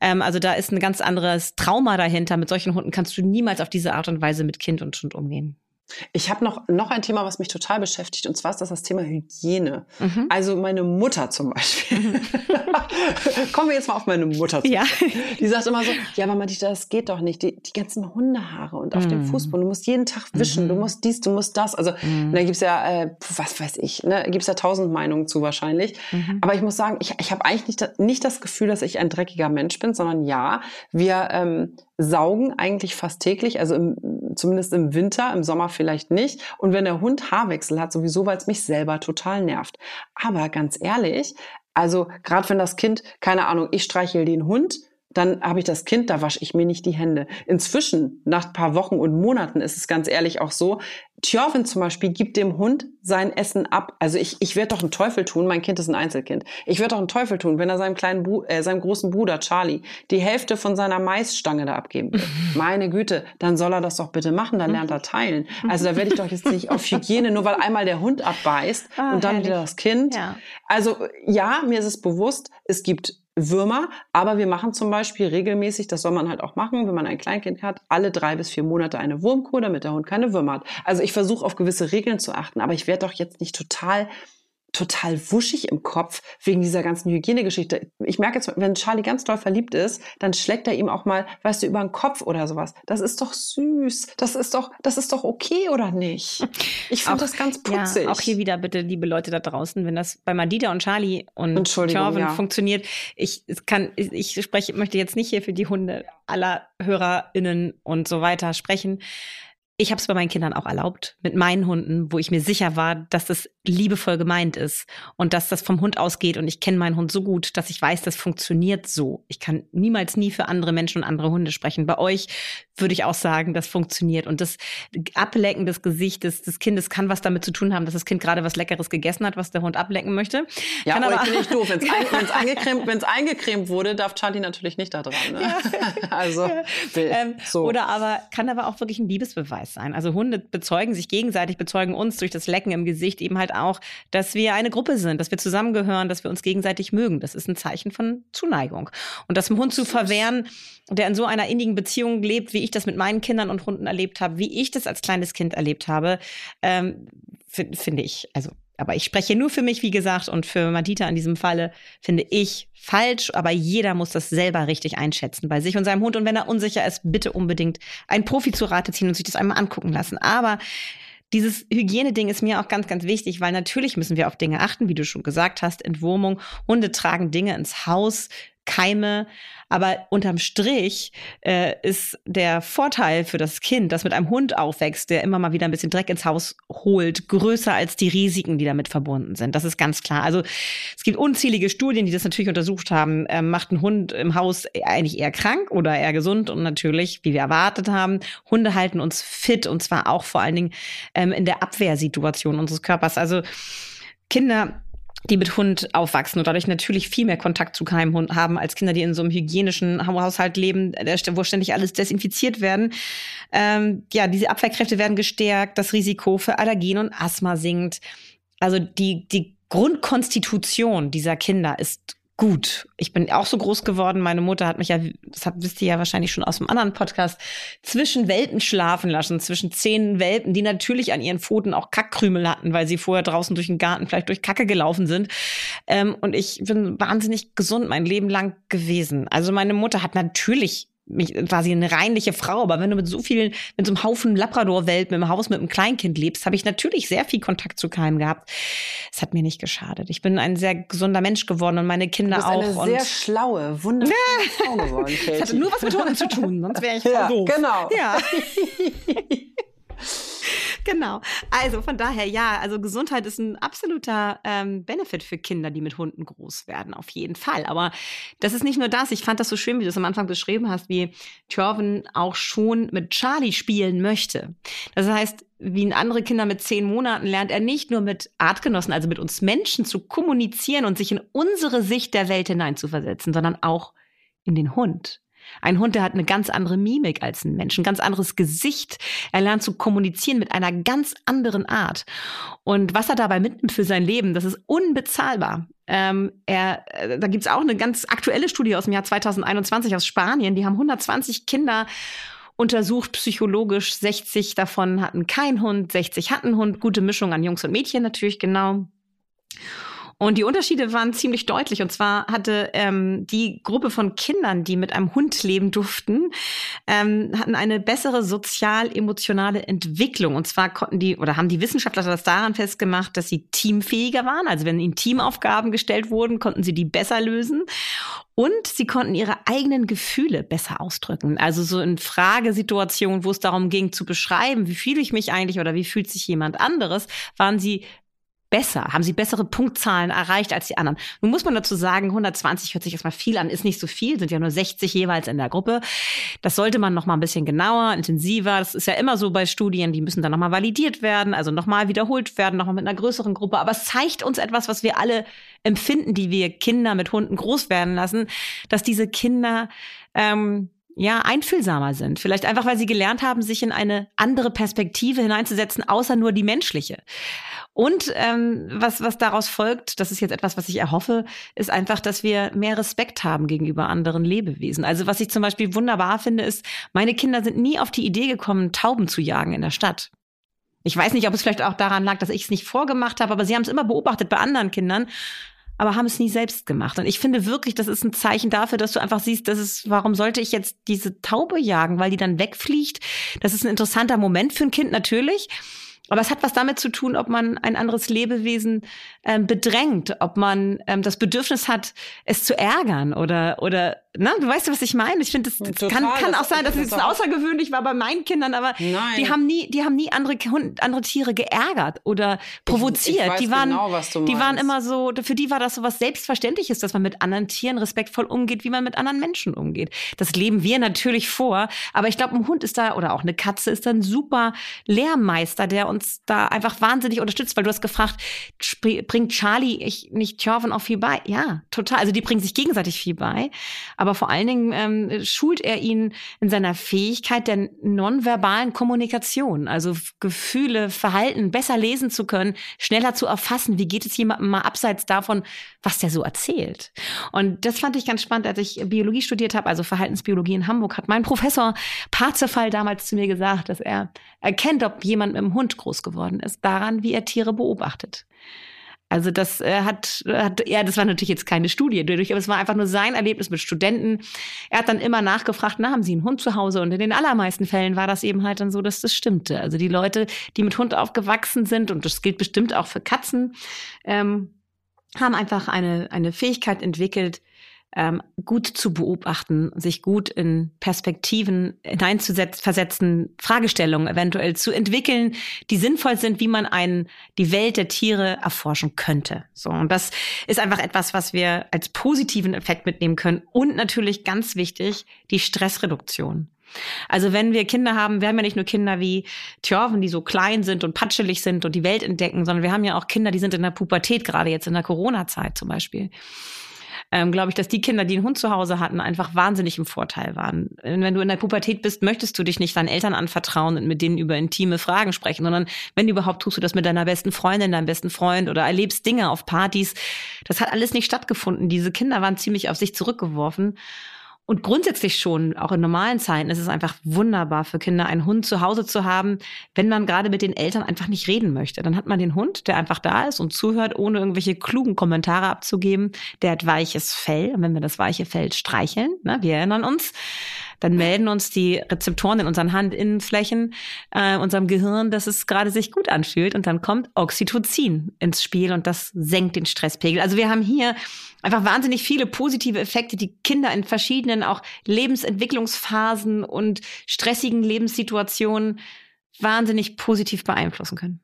B: Ähm, also da ist ein ganz anderes Trauma dahinter. Mit solchen Hunden kannst du niemals auf diese Art und Weise mit Kind und Hund umgehen.
A: Ich habe noch, noch ein Thema, was mich total beschäftigt, und zwar ist das das Thema Hygiene. Mhm. Also meine Mutter zum Beispiel. Mhm. [laughs] Kommen wir jetzt mal auf meine Mutter zu.
B: Ja.
A: Die sagt immer so, ja, Madita, das geht doch nicht. Die, die ganzen Hundehaare und auf mhm. dem Fußboden, du musst jeden Tag wischen, du mhm. musst dies, du musst das. Also mhm. da gibt's ja, äh, was weiß ich, ne, gibt's ja tausend Meinungen zu wahrscheinlich. Aber ich muss sagen, ich, ich habe eigentlich nicht, nicht das Gefühl, dass ich ein dreckiger Mensch bin, sondern ja, wir ähm, saugen eigentlich fast täglich, also im, zumindest im Winter, im Sommer vielleicht nicht. Und wenn der Hund Haarwechsel hat, sowieso, weil es mich selber total nervt. Aber ganz ehrlich, also gerade wenn das Kind, keine Ahnung, ich streichel den Hund, dann habe ich das Kind, da wasche ich mir nicht die Hände. Inzwischen, nach ein paar Wochen und Monaten, ist es ganz ehrlich auch so, Tjorvin zum Beispiel gibt dem Hund sein Essen ab. Also ich, ich werde doch einen Teufel tun, mein Kind ist ein Einzelkind. Ich werde doch einen Teufel tun, wenn er seinem kleinen, Bru äh, seinem großen Bruder Charlie die Hälfte von seiner Maisstange da abgeben will. [laughs] Meine Güte, dann soll er das doch bitte machen, dann lernt er teilen. Also da werde ich doch jetzt nicht auf Hygiene, nur weil einmal der Hund abbeißt ah, und dann herrlich. wieder das Kind. Ja. Also ja, mir ist es bewusst, es gibt Würmer, aber wir machen zum Beispiel regelmäßig, das soll man halt auch machen, wenn man ein Kleinkind hat, alle drei bis vier Monate eine Wurmkur, damit der Hund keine Würmer hat. Also ich versuche auf gewisse Regeln zu achten, aber ich werde doch jetzt nicht total total wuschig im Kopf wegen dieser ganzen Hygienegeschichte. Ich merke jetzt, wenn Charlie ganz doll verliebt ist, dann schlägt er ihm auch mal, weißt du, über den Kopf oder sowas. Das ist doch süß. Das ist doch, das ist doch okay, oder nicht? [laughs] Ich finde das ganz putzig.
B: Ja, auch hier wieder bitte, liebe Leute da draußen, wenn das bei Madida und Charlie und Charvin ja. funktioniert. Ich kann, ich spreche, möchte jetzt nicht hier für die Hunde aller HörerInnen und so weiter sprechen. Ich habe es bei meinen Kindern auch erlaubt, mit meinen Hunden, wo ich mir sicher war, dass das liebevoll gemeint ist und dass das vom Hund ausgeht. Und ich kenne meinen Hund so gut, dass ich weiß, das funktioniert so. Ich kann niemals nie für andere Menschen und andere Hunde sprechen. Bei euch würde ich auch sagen, das funktioniert. Und das Ablecken des Gesichtes des Kindes kann was damit zu tun haben, dass das Kind gerade was Leckeres gegessen hat, was der Hund ablecken möchte.
A: Ja, kann aber, ich bin nicht doof. Wenn es ein, [laughs] eingecremt, eingecremt wurde, darf Charlie natürlich nicht da dran. Ne? Ja. [laughs]
B: also, ja. Ähm, so. Oder aber, kann aber auch wirklich ein Liebesbeweis sein. Also Hunde bezeugen sich gegenseitig, bezeugen uns durch das Lecken im Gesicht eben halt auch, dass wir eine Gruppe sind, dass wir zusammengehören, dass wir uns gegenseitig mögen. Das ist ein Zeichen von Zuneigung. Und das dem Hund zu verwehren, der in so einer innigen Beziehung lebt, wie ich das mit meinen Kindern und Hunden erlebt habe, wie ich das als kleines Kind erlebt habe, ähm, finde ich, also aber ich spreche nur für mich, wie gesagt, und für Madita in diesem Falle finde ich falsch, aber jeder muss das selber richtig einschätzen bei sich und seinem Hund. Und wenn er unsicher ist, bitte unbedingt einen Profi zu Rate ziehen und sich das einmal angucken lassen. Aber dieses Hygieneding ist mir auch ganz, ganz wichtig, weil natürlich müssen wir auf Dinge achten, wie du schon gesagt hast, Entwurmung. Hunde tragen Dinge ins Haus, Keime. Aber unterm Strich äh, ist der Vorteil für das Kind, das mit einem Hund aufwächst, der immer mal wieder ein bisschen Dreck ins Haus holt, größer als die Risiken, die damit verbunden sind. Das ist ganz klar. Also es gibt unzählige Studien, die das natürlich untersucht haben. Ähm, macht ein Hund im Haus eigentlich eher krank oder eher gesund? Und natürlich, wie wir erwartet haben, Hunde halten uns fit und zwar auch vor allen Dingen ähm, in der Abwehrsituation unseres Körpers. Also Kinder die mit Hund aufwachsen und dadurch natürlich viel mehr Kontakt zu Keimhund haben als Kinder, die in so einem hygienischen Haushalt leben, wo ständig alles desinfiziert werden. Ähm, ja, diese Abwehrkräfte werden gestärkt, das Risiko für Allergien und Asthma sinkt. Also die, die Grundkonstitution dieser Kinder ist gut. Ich bin auch so groß geworden. Meine Mutter hat mich ja, das wisst ihr ja wahrscheinlich schon aus dem anderen Podcast, zwischen Welten schlafen lassen, zwischen zehn Welpen, die natürlich an ihren Pfoten auch Kackkrümel hatten, weil sie vorher draußen durch den Garten vielleicht durch Kacke gelaufen sind. Ähm, und ich bin wahnsinnig gesund mein Leben lang gewesen. Also meine Mutter hat natürlich mich, quasi eine reinliche Frau, aber wenn du mit so vielen, mit so einem Haufen Labrador-Welpen im Haus mit einem Kleinkind lebst, habe ich natürlich sehr viel Kontakt zu Keimen gehabt. Es hat mir nicht geschadet. Ich bin ein sehr gesunder Mensch geworden und meine Kinder auch.
A: du bist
B: auch.
A: Eine sehr schlaue, wundervolle [laughs] Frau geworden.
B: Es hatte nur was mit Hunden zu tun, sonst wäre ich
A: ja,
B: doof.
A: Genau.
B: Ja. [laughs] [laughs] genau. Also von daher, ja, also Gesundheit ist ein absoluter ähm, Benefit für Kinder, die mit Hunden groß werden, auf jeden Fall. Aber das ist nicht nur das. Ich fand das so schön, wie du es am Anfang beschrieben hast, wie Thorven auch schon mit Charlie spielen möchte. Das heißt, wie andere Kinder mit zehn Monaten lernt er nicht nur mit Artgenossen, also mit uns Menschen zu kommunizieren und sich in unsere Sicht der Welt hineinzuversetzen, sondern auch in den Hund. Ein Hund, der hat eine ganz andere Mimik als ein Mensch, ein ganz anderes Gesicht. Er lernt zu kommunizieren mit einer ganz anderen Art. Und was er dabei mitnimmt für sein Leben, das ist unbezahlbar. Ähm, er, äh, da gibt's auch eine ganz aktuelle Studie aus dem Jahr 2021 aus Spanien. Die haben 120 Kinder untersucht psychologisch. 60 davon hatten keinen Hund, 60 hatten Hund. Gute Mischung an Jungs und Mädchen natürlich, genau. Und die Unterschiede waren ziemlich deutlich. Und zwar hatte ähm, die Gruppe von Kindern, die mit einem Hund leben durften, ähm, hatten eine bessere sozial-emotionale Entwicklung. Und zwar konnten die oder haben die Wissenschaftler das daran festgemacht, dass sie teamfähiger waren. Also wenn ihnen Teamaufgaben gestellt wurden, konnten sie die besser lösen. Und sie konnten ihre eigenen Gefühle besser ausdrücken. Also so in Fragesituationen, wo es darum ging zu beschreiben, wie fühle ich mich eigentlich oder wie fühlt sich jemand anderes, waren sie besser, haben sie bessere Punktzahlen erreicht als die anderen. Nun muss man dazu sagen, 120 hört sich erstmal viel an, ist nicht so viel, sind ja nur 60 jeweils in der Gruppe. Das sollte man noch mal ein bisschen genauer, intensiver. Das ist ja immer so bei Studien, die müssen dann noch mal validiert werden, also noch mal wiederholt werden, noch mal mit einer größeren Gruppe. Aber es zeigt uns etwas, was wir alle empfinden, die wir Kinder mit Hunden groß werden lassen, dass diese Kinder ähm, ja, einfühlsamer sind. Vielleicht einfach, weil sie gelernt haben, sich in eine andere Perspektive hineinzusetzen, außer nur die menschliche. Und ähm, was, was daraus folgt, das ist jetzt etwas, was ich erhoffe, ist einfach, dass wir mehr Respekt haben gegenüber anderen Lebewesen. Also was ich zum Beispiel wunderbar finde, ist, meine Kinder sind nie auf die Idee gekommen, Tauben zu jagen in der Stadt. Ich weiß nicht, ob es vielleicht auch daran lag, dass ich es nicht vorgemacht habe, aber sie haben es immer beobachtet bei anderen Kindern aber haben es nie selbst gemacht. Und ich finde wirklich, das ist ein Zeichen dafür, dass du einfach siehst, das ist, warum sollte ich jetzt diese Taube jagen, weil die dann wegfliegt? Das ist ein interessanter Moment für ein Kind natürlich. Aber es hat was damit zu tun, ob man ein anderes Lebewesen ähm, bedrängt, ob man ähm, das Bedürfnis hat, es zu ärgern oder, oder ne, du weißt, was ich meine? Ich finde, das, das kann, kann auch sein, dass es jetzt außergewöhnlich war bei meinen Kindern, aber Nein. die haben nie, die haben nie andere, andere Tiere geärgert oder provoziert. Ich, ich die waren, genau, die waren immer so, für die war das so was Selbstverständliches, dass man mit anderen Tieren respektvoll umgeht, wie man mit anderen Menschen umgeht. Das leben wir natürlich vor, aber ich glaube, ein Hund ist da oder auch eine Katze ist da ein super Lehrmeister, der uns da einfach wahnsinnig unterstützt, weil du hast gefragt, bringt Charlie ich nicht Thorven auch viel bei? Ja, total. Also die bringen sich gegenseitig viel bei, aber vor allen Dingen ähm, schult er ihn in seiner Fähigkeit der nonverbalen Kommunikation, also Gefühle, Verhalten besser lesen zu können, schneller zu erfassen, wie geht es jemandem mal abseits davon, was der so erzählt. Und das fand ich ganz spannend, als ich Biologie studiert habe, also Verhaltensbiologie in Hamburg, hat mein Professor Parzefall damals zu mir gesagt, dass er erkennt, ob jemand mit dem Hund groß geworden ist, daran, wie er Tiere beobachtet. Also das äh, hat, hat, ja, das war natürlich jetzt keine Studie dadurch, aber es war einfach nur sein Erlebnis mit Studenten. Er hat dann immer nachgefragt, na, haben Sie einen Hund zu Hause? Und in den allermeisten Fällen war das eben halt dann so, dass das stimmte. Also die Leute, die mit Hund aufgewachsen sind, und das gilt bestimmt auch für Katzen, ähm, haben einfach eine, eine Fähigkeit entwickelt, ähm, gut zu beobachten, sich gut in Perspektiven hineinzuversetzen, Fragestellungen eventuell zu entwickeln, die sinnvoll sind, wie man einen, die Welt der Tiere erforschen könnte. So. Und das ist einfach etwas, was wir als positiven Effekt mitnehmen können. Und natürlich ganz wichtig, die Stressreduktion. Also wenn wir Kinder haben, wir haben ja nicht nur Kinder wie Thjörven, die so klein sind und patschelig sind und die Welt entdecken, sondern wir haben ja auch Kinder, die sind in der Pubertät, gerade jetzt in der Corona-Zeit zum Beispiel ähm, glaube ich, dass die Kinder, die einen Hund zu Hause hatten, einfach wahnsinnig im Vorteil waren. Wenn du in der Pubertät bist, möchtest du dich nicht deinen Eltern anvertrauen und mit denen über intime Fragen sprechen, sondern wenn überhaupt, tust du das mit deiner besten Freundin, deinem besten Freund oder erlebst Dinge auf Partys. Das hat alles nicht stattgefunden. Diese Kinder waren ziemlich auf sich zurückgeworfen. Und grundsätzlich schon, auch in normalen Zeiten, ist es einfach wunderbar für Kinder, einen Hund zu Hause zu haben, wenn man gerade mit den Eltern einfach nicht reden möchte. Dann hat man den Hund, der einfach da ist und zuhört, ohne irgendwelche klugen Kommentare abzugeben. Der hat weiches Fell. Und wenn wir das weiche Fell streicheln, ne, wir erinnern uns, dann melden uns die Rezeptoren in unseren Handinnenflächen, äh, unserem Gehirn, dass es gerade sich gut anfühlt. Und dann kommt Oxytocin ins Spiel und das senkt den Stresspegel. Also wir haben hier einfach wahnsinnig viele positive Effekte, die Kinder in verschiedenen auch Lebensentwicklungsphasen und stressigen Lebenssituationen wahnsinnig positiv beeinflussen können.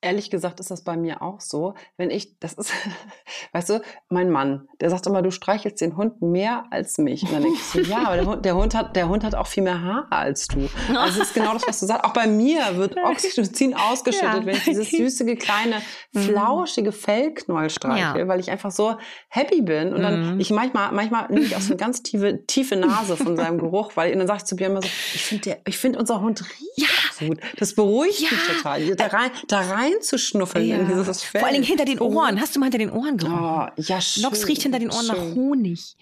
A: Ehrlich gesagt ist das bei mir auch so. Wenn ich, das ist, [laughs] weißt du, mein Mann, der sagt immer, du streichelst den Hund mehr als mich. Und dann denke ich so, ja, aber der Hund, der Hund, hat, der Hund hat auch viel mehr Haare als du. Also es ist genau das, was du sagst. Auch bei mir wird [laughs] Oxytocin ausgeschüttet, ja. wenn ich dieses [laughs] süße, kleine, mhm. flauschige Fellknäuel streiche, ja. weil ich einfach so happy bin. Und dann, mhm. ich manchmal, manchmal nehme ich auch so eine ganz tiefe, tiefe Nase von seinem Geruch, weil, und dann sage ich zu mir immer so, ich finde, ich finde unser Hund riecht ja. Gut. Das beruhigt mich total. Da rein, da rein reinzuschnuffeln ja. in dieses Fell.
B: Vor allem hinter den Ohren. Hast du mal hinter den Ohren gerochen? Oh, ja, schön. Nox riecht hinter den Ohren schön. nach Honig.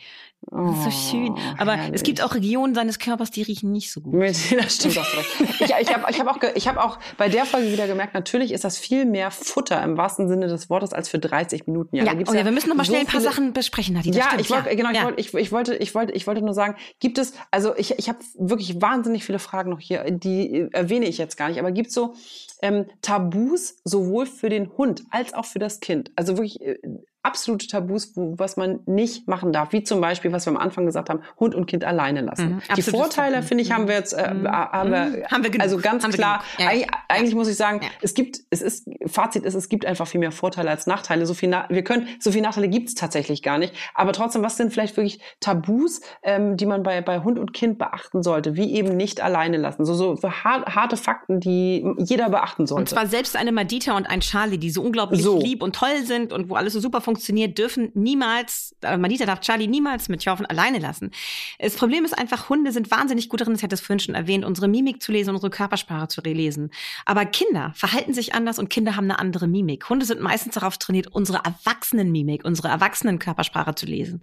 B: Das ist so oh, schön. Aber herrlich. es gibt auch Regionen seines Körpers, die riechen nicht so gut. [laughs]
A: Das stimmt auch. ich ich habe ich hab auch, ich hab auch bei der Folge wieder gemerkt, natürlich ist das viel mehr Futter im wahrsten Sinne des Wortes als für 30 Minuten.
B: Ja, ja, oh ja wir müssen noch mal schnell so ein paar Sachen besprechen, Nadine.
A: Ja, ich wollte, ja. genau, ich, ja. wollte, ich, ich, wollte, ich, wollte, ich wollte nur sagen, gibt es, also ich, ich habe wirklich wahnsinnig viele Fragen noch hier, die erwähne ich jetzt gar nicht, aber gibt es so ähm, Tabus sowohl für den Hund als auch für das Kind? Also wirklich äh, absolute Tabus, wo, was man nicht machen darf, wie zum Beispiel, was wir am Anfang gesagt haben, Hund und Kind alleine lassen. Mhm, die Vorteile, finde ich, haben wir jetzt, äh, mhm. haben wir, mhm. haben wir genug. also ganz haben klar, ja. eigentlich, eigentlich muss ich sagen, ja. es gibt, es ist, Fazit ist, es gibt einfach viel mehr Vorteile als Nachteile. So viel, wir können, so viele Nachteile gibt es tatsächlich gar nicht. Aber trotzdem, was sind vielleicht wirklich Tabus, ähm, die man bei, bei Hund und Kind beachten sollte, wie eben nicht alleine lassen? So, so harte Fakten, die jeder beachten sollte. Und
B: zwar selbst eine Madita und ein Charlie, die so unglaublich so. lieb und toll sind und wo alles so super funktioniert, funktioniert, dürfen niemals, äh, Manita darf Charlie niemals mit Jorven alleine lassen. Das Problem ist einfach, Hunde sind wahnsinnig gut darin, ich hatte es vorhin schon erwähnt, unsere Mimik zu lesen, unsere Körpersprache zu lesen. Aber Kinder verhalten sich anders und Kinder haben eine andere Mimik. Hunde sind meistens darauf trainiert, unsere Erwachsenen-Mimik, unsere Erwachsenen-Körpersprache zu lesen.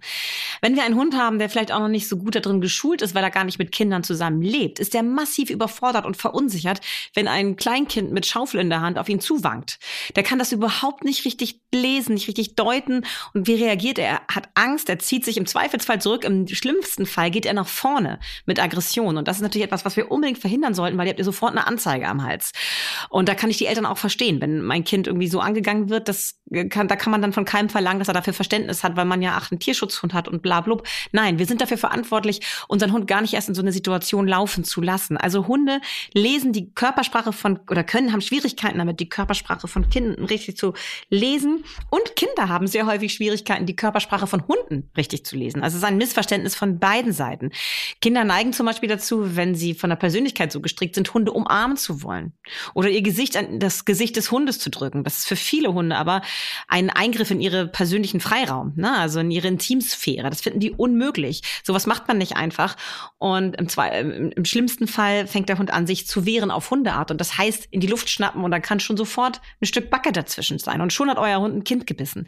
B: Wenn wir einen Hund haben, der vielleicht auch noch nicht so gut darin geschult ist, weil er gar nicht mit Kindern zusammen lebt, ist der massiv überfordert und verunsichert, wenn ein Kleinkind mit Schaufel in der Hand auf ihn zuwankt. Der kann das überhaupt nicht richtig lesen, nicht richtig deuten deuten. Und wie reagiert er? Er hat Angst, er zieht sich im Zweifelsfall zurück. Im schlimmsten Fall geht er nach vorne mit Aggression. Und das ist natürlich etwas, was wir unbedingt verhindern sollten, weil ihr habt ihr sofort eine Anzeige am Hals. Und da kann ich die Eltern auch verstehen. Wenn mein Kind irgendwie so angegangen wird, das kann, da kann man dann von keinem verlangen, dass er dafür Verständnis hat, weil man ja ach, einen Tierschutzhund hat und bla, bla. Nein, wir sind dafür verantwortlich, unseren Hund gar nicht erst in so eine Situation laufen zu lassen. Also Hunde lesen die Körpersprache von, oder können, haben Schwierigkeiten damit, die Körpersprache von Kindern richtig zu lesen. Und Kinder haben sehr häufig Schwierigkeiten, die Körpersprache von Hunden richtig zu lesen. Also es ist ein Missverständnis von beiden Seiten. Kinder neigen zum Beispiel dazu, wenn sie von der Persönlichkeit so gestrickt sind, Hunde umarmen zu wollen. Oder ihr Gesicht an das Gesicht des Hundes zu drücken. Das ist für viele Hunde aber ein Eingriff in ihre persönlichen Freiraum, ne? also in ihre Intimsphäre. Das finden die unmöglich. Sowas macht man nicht einfach. Und im, zwei, im, im schlimmsten Fall fängt der Hund an, sich zu wehren auf Hundeart. Und das heißt, in die Luft schnappen und dann kann schon sofort ein Stück Backe dazwischen sein. Und schon hat euer Hund ein Kind gebissen.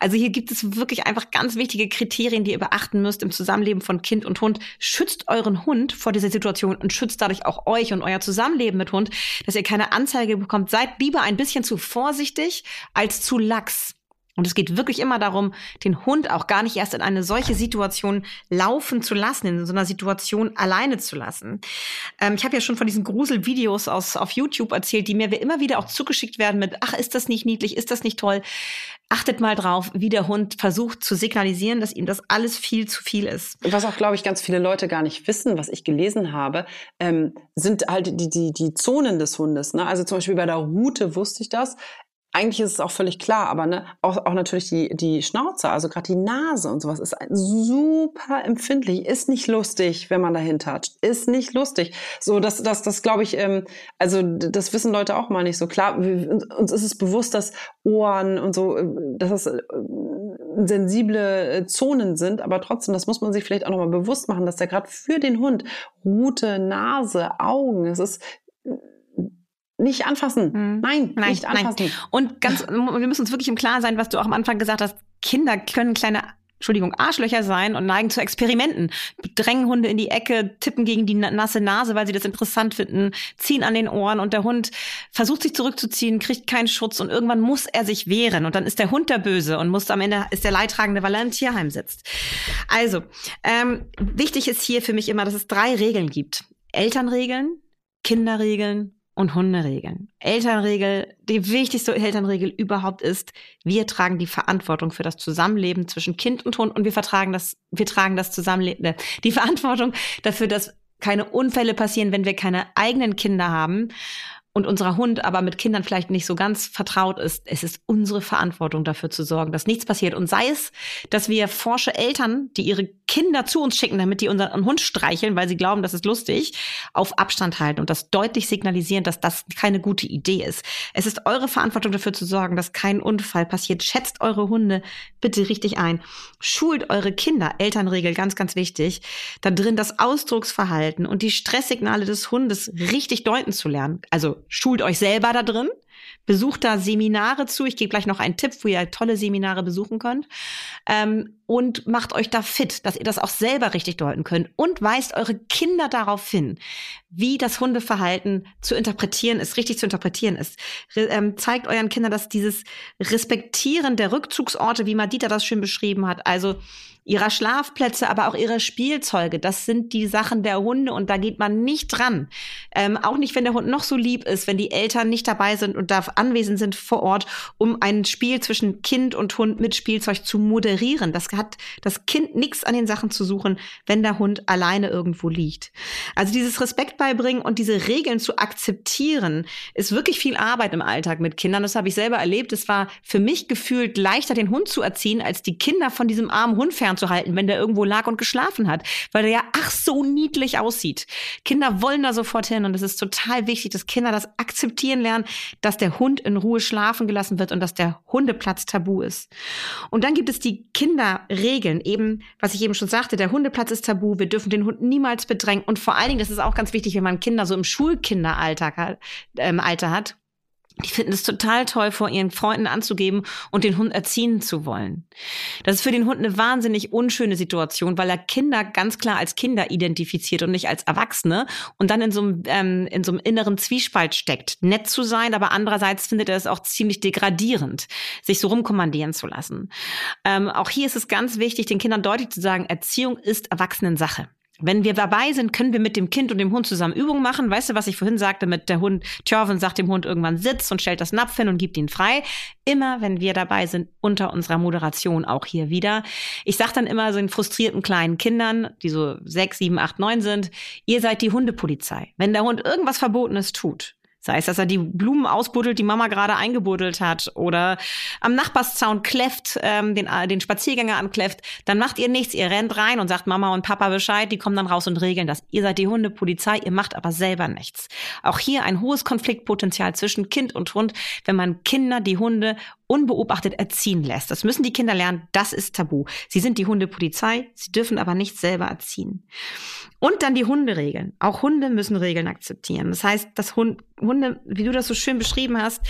B: Also hier gibt es wirklich einfach ganz wichtige Kriterien, die ihr beachten müsst im Zusammenleben von Kind und Hund. Schützt euren Hund vor dieser Situation und schützt dadurch auch euch und euer Zusammenleben mit Hund, dass ihr keine Anzeige bekommt. Seid lieber ein bisschen zu vorsichtig als zu lax. Und es geht wirklich immer darum, den Hund auch gar nicht erst in eine solche Situation laufen zu lassen, in so einer Situation alleine zu lassen. Ähm, ich habe ja schon von diesen Gruselvideos aus auf YouTube erzählt, die mir immer wieder auch zugeschickt werden mit, ach, ist das nicht niedlich, ist das nicht toll? Achtet mal drauf, wie der Hund versucht zu signalisieren, dass ihm das alles viel zu viel ist.
A: Was auch, glaube ich, ganz viele Leute gar nicht wissen, was ich gelesen habe, ähm, sind halt die, die, die Zonen des Hundes. Ne? Also zum Beispiel bei der Rute wusste ich das eigentlich ist es auch völlig klar, aber ne, auch, auch natürlich die, die Schnauze, also gerade die Nase und sowas, ist super empfindlich, ist nicht lustig, wenn man dahin toucht, ist nicht lustig. So, das, das, das glaube ich, ähm, also das wissen Leute auch mal nicht so. Klar, uns ist es bewusst, dass Ohren und so, äh, dass das äh, sensible äh, Zonen sind, aber trotzdem, das muss man sich vielleicht auch nochmal bewusst machen, dass der gerade für den Hund Rute, Nase, Augen, es ist nicht anfassen. Mhm. Nein, nein, nicht anfassen. Nein.
B: Und ganz, [laughs] wir müssen uns wirklich im Klaren sein, was du auch am Anfang gesagt hast. Kinder können kleine Entschuldigung, Arschlöcher sein und neigen zu Experimenten. Drängen Hunde in die Ecke, tippen gegen die nasse Nase, weil sie das interessant finden, ziehen an den Ohren und der Hund versucht sich zurückzuziehen, kriegt keinen Schutz und irgendwann muss er sich wehren und dann ist der Hund der Böse und muss am Ende ist der Leidtragende, weil er im Tierheim sitzt. Also, ähm, wichtig ist hier für mich immer, dass es drei Regeln gibt. Elternregeln, Kinderregeln und Hunderegeln. Elternregel, die wichtigste Elternregel überhaupt ist, wir tragen die Verantwortung für das Zusammenleben zwischen Kind und Hund und wir vertragen das, wir tragen das Zusammenleben, äh, die [laughs] Verantwortung dafür, dass keine Unfälle passieren, wenn wir keine eigenen Kinder haben und unser Hund aber mit Kindern vielleicht nicht so ganz vertraut ist, es ist unsere Verantwortung dafür zu sorgen, dass nichts passiert. Und sei es, dass wir forsche Eltern, die ihre Kinder zu uns schicken, damit die unseren Hund streicheln, weil sie glauben, das ist lustig, auf Abstand halten und das deutlich signalisieren, dass das keine gute Idee ist. Es ist eure Verantwortung dafür zu sorgen, dass kein Unfall passiert. Schätzt eure Hunde bitte richtig ein. Schult eure Kinder, Elternregel, ganz, ganz wichtig, da drin das Ausdrucksverhalten und die Stresssignale des Hundes richtig deuten zu lernen. Also schult euch selber da drin, besucht da Seminare zu. Ich gebe gleich noch einen Tipp, wo ihr tolle Seminare besuchen könnt. Ähm, und macht euch da fit, dass ihr das auch selber richtig deuten könnt und weist eure Kinder darauf hin, wie das Hundeverhalten zu interpretieren ist, richtig zu interpretieren ist. Re ähm, zeigt euren Kindern, dass dieses Respektieren der Rückzugsorte, wie Madita das schön beschrieben hat, also ihrer Schlafplätze, aber auch ihrer Spielzeuge. Das sind die Sachen der Hunde und da geht man nicht dran. Ähm, auch nicht, wenn der Hund noch so lieb ist, wenn die Eltern nicht dabei sind und da anwesend sind vor Ort, um ein Spiel zwischen Kind und Hund mit Spielzeug zu moderieren. Das hat das Kind nichts an den Sachen zu suchen, wenn der Hund alleine irgendwo liegt. Also dieses Respekt beibringen und diese Regeln zu akzeptieren, ist wirklich viel Arbeit im Alltag mit Kindern. Das habe ich selber erlebt. Es war für mich gefühlt leichter, den Hund zu erziehen, als die Kinder von diesem armen Hund fernzuhalten, wenn der irgendwo lag und geschlafen hat, weil der ja ach so niedlich aussieht. Kinder wollen da sofort hin und es ist total wichtig, dass Kinder das akzeptieren lernen, dass der Hund in Ruhe schlafen gelassen wird und dass der Hundeplatz tabu ist. Und dann gibt es die Kinderregeln, Regeln. Eben, was ich eben schon sagte, der Hundeplatz ist tabu, wir dürfen den Hund niemals bedrängen. Und vor allen Dingen, das ist auch ganz wichtig, wenn man Kinder so im Schulkinderalter ähm, Alter hat, die finden es total toll, vor ihren Freunden anzugeben und den Hund erziehen zu wollen. Das ist für den Hund eine wahnsinnig unschöne Situation, weil er Kinder ganz klar als Kinder identifiziert und nicht als Erwachsene und dann in so einem, ähm, in so einem inneren Zwiespalt steckt. Nett zu sein, aber andererseits findet er es auch ziemlich degradierend, sich so rumkommandieren zu lassen. Ähm, auch hier ist es ganz wichtig, den Kindern deutlich zu sagen, Erziehung ist Erwachsenensache. Wenn wir dabei sind, können wir mit dem Kind und dem Hund zusammen Übungen machen. Weißt du, was ich vorhin sagte mit der Hund, Tjorven sagt dem Hund irgendwann Sitz und stellt das Napf hin und gibt ihn frei. Immer, wenn wir dabei sind, unter unserer Moderation auch hier wieder. Ich sage dann immer so den frustrierten kleinen Kindern, die so sechs, sieben, acht, neun sind, ihr seid die Hundepolizei. Wenn der Hund irgendwas Verbotenes tut, Sei es, dass er die Blumen ausbuddelt, die Mama gerade eingebuddelt hat, oder am Nachbarszaun kläfft, ähm, den, äh, den Spaziergänger ankläfft, dann macht ihr nichts. Ihr rennt rein und sagt Mama und Papa Bescheid, die kommen dann raus und regeln das. Ihr seid die Hundepolizei, ihr macht aber selber nichts. Auch hier ein hohes Konfliktpotenzial zwischen Kind und Hund, wenn man Kinder, die Hunde unbeobachtet erziehen lässt. Das müssen die Kinder lernen, das ist tabu. Sie sind die Hundepolizei, sie dürfen aber nicht selber erziehen. Und dann die Hunderegeln. Auch Hunde müssen Regeln akzeptieren. Das heißt, dass Hund, Hunde, wie du das so schön beschrieben hast,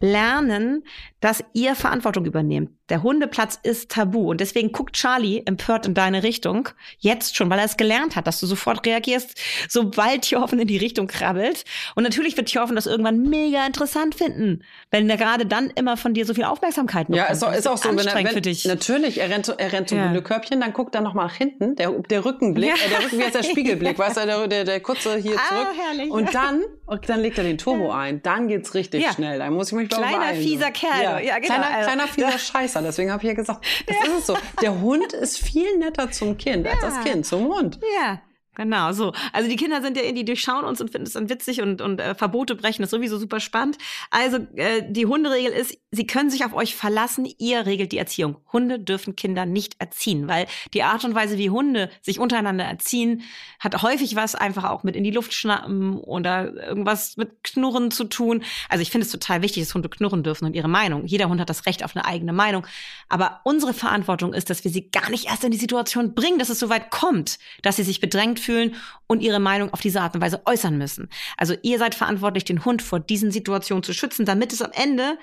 B: lernen, dass ihr Verantwortung übernehmt. Der Hundeplatz ist tabu. Und deswegen guckt Charlie empört in deine Richtung. Jetzt schon, weil er es gelernt hat, dass du sofort reagierst, sobald Tjorven in die Richtung krabbelt. Und natürlich wird Tjorven das irgendwann mega interessant finden, wenn er gerade dann immer von dir so viel Aufmerksamkeit bekommt.
A: Ja, ist auch, ist auch so, wenn er, wenn, für dich. natürlich, er rennt, er rennt zum ja. Hundekörbchen, dann guckt er noch mal nach hinten, der, der Rückenblick, ja. äh, der Rücken, wie heißt der [laughs] Spiegelblick, weißt du, der, der, der kurze hier ah, zurück. Herrlich. Und dann, [laughs] und dann legt er den Turbo ja. ein. Dann geht's richtig schnell. Da muss ich mich
B: Kleiner, beeilen. fieser Kerl.
A: Ja, genau. Kleiner, kleiner fieser [laughs] Scheißer. Deswegen habe ich ja gesagt, das ist es so. Der Hund ist viel netter zum Kind als das Kind zum Hund.
B: Ja. Genau, so. Also die Kinder sind ja die durchschauen uns und finden es dann witzig und, und äh, Verbote brechen ist sowieso super spannend. Also äh, die Hunderegel ist, sie können sich auf euch verlassen, ihr regelt die Erziehung. Hunde dürfen Kinder nicht erziehen, weil die Art und Weise, wie Hunde sich untereinander erziehen, hat häufig was einfach auch mit in die Luft schnappen oder irgendwas mit Knurren zu tun. Also ich finde es total wichtig, dass Hunde knurren dürfen und ihre Meinung. Jeder Hund hat das Recht auf eine eigene Meinung. Aber unsere Verantwortung ist, dass wir sie gar nicht erst in die Situation bringen, dass es so weit kommt, dass sie sich bedrängt fühlen und ihre Meinung auf diese Art und Weise äußern müssen. Also ihr seid verantwortlich, den Hund vor diesen Situationen zu schützen, damit es am Ende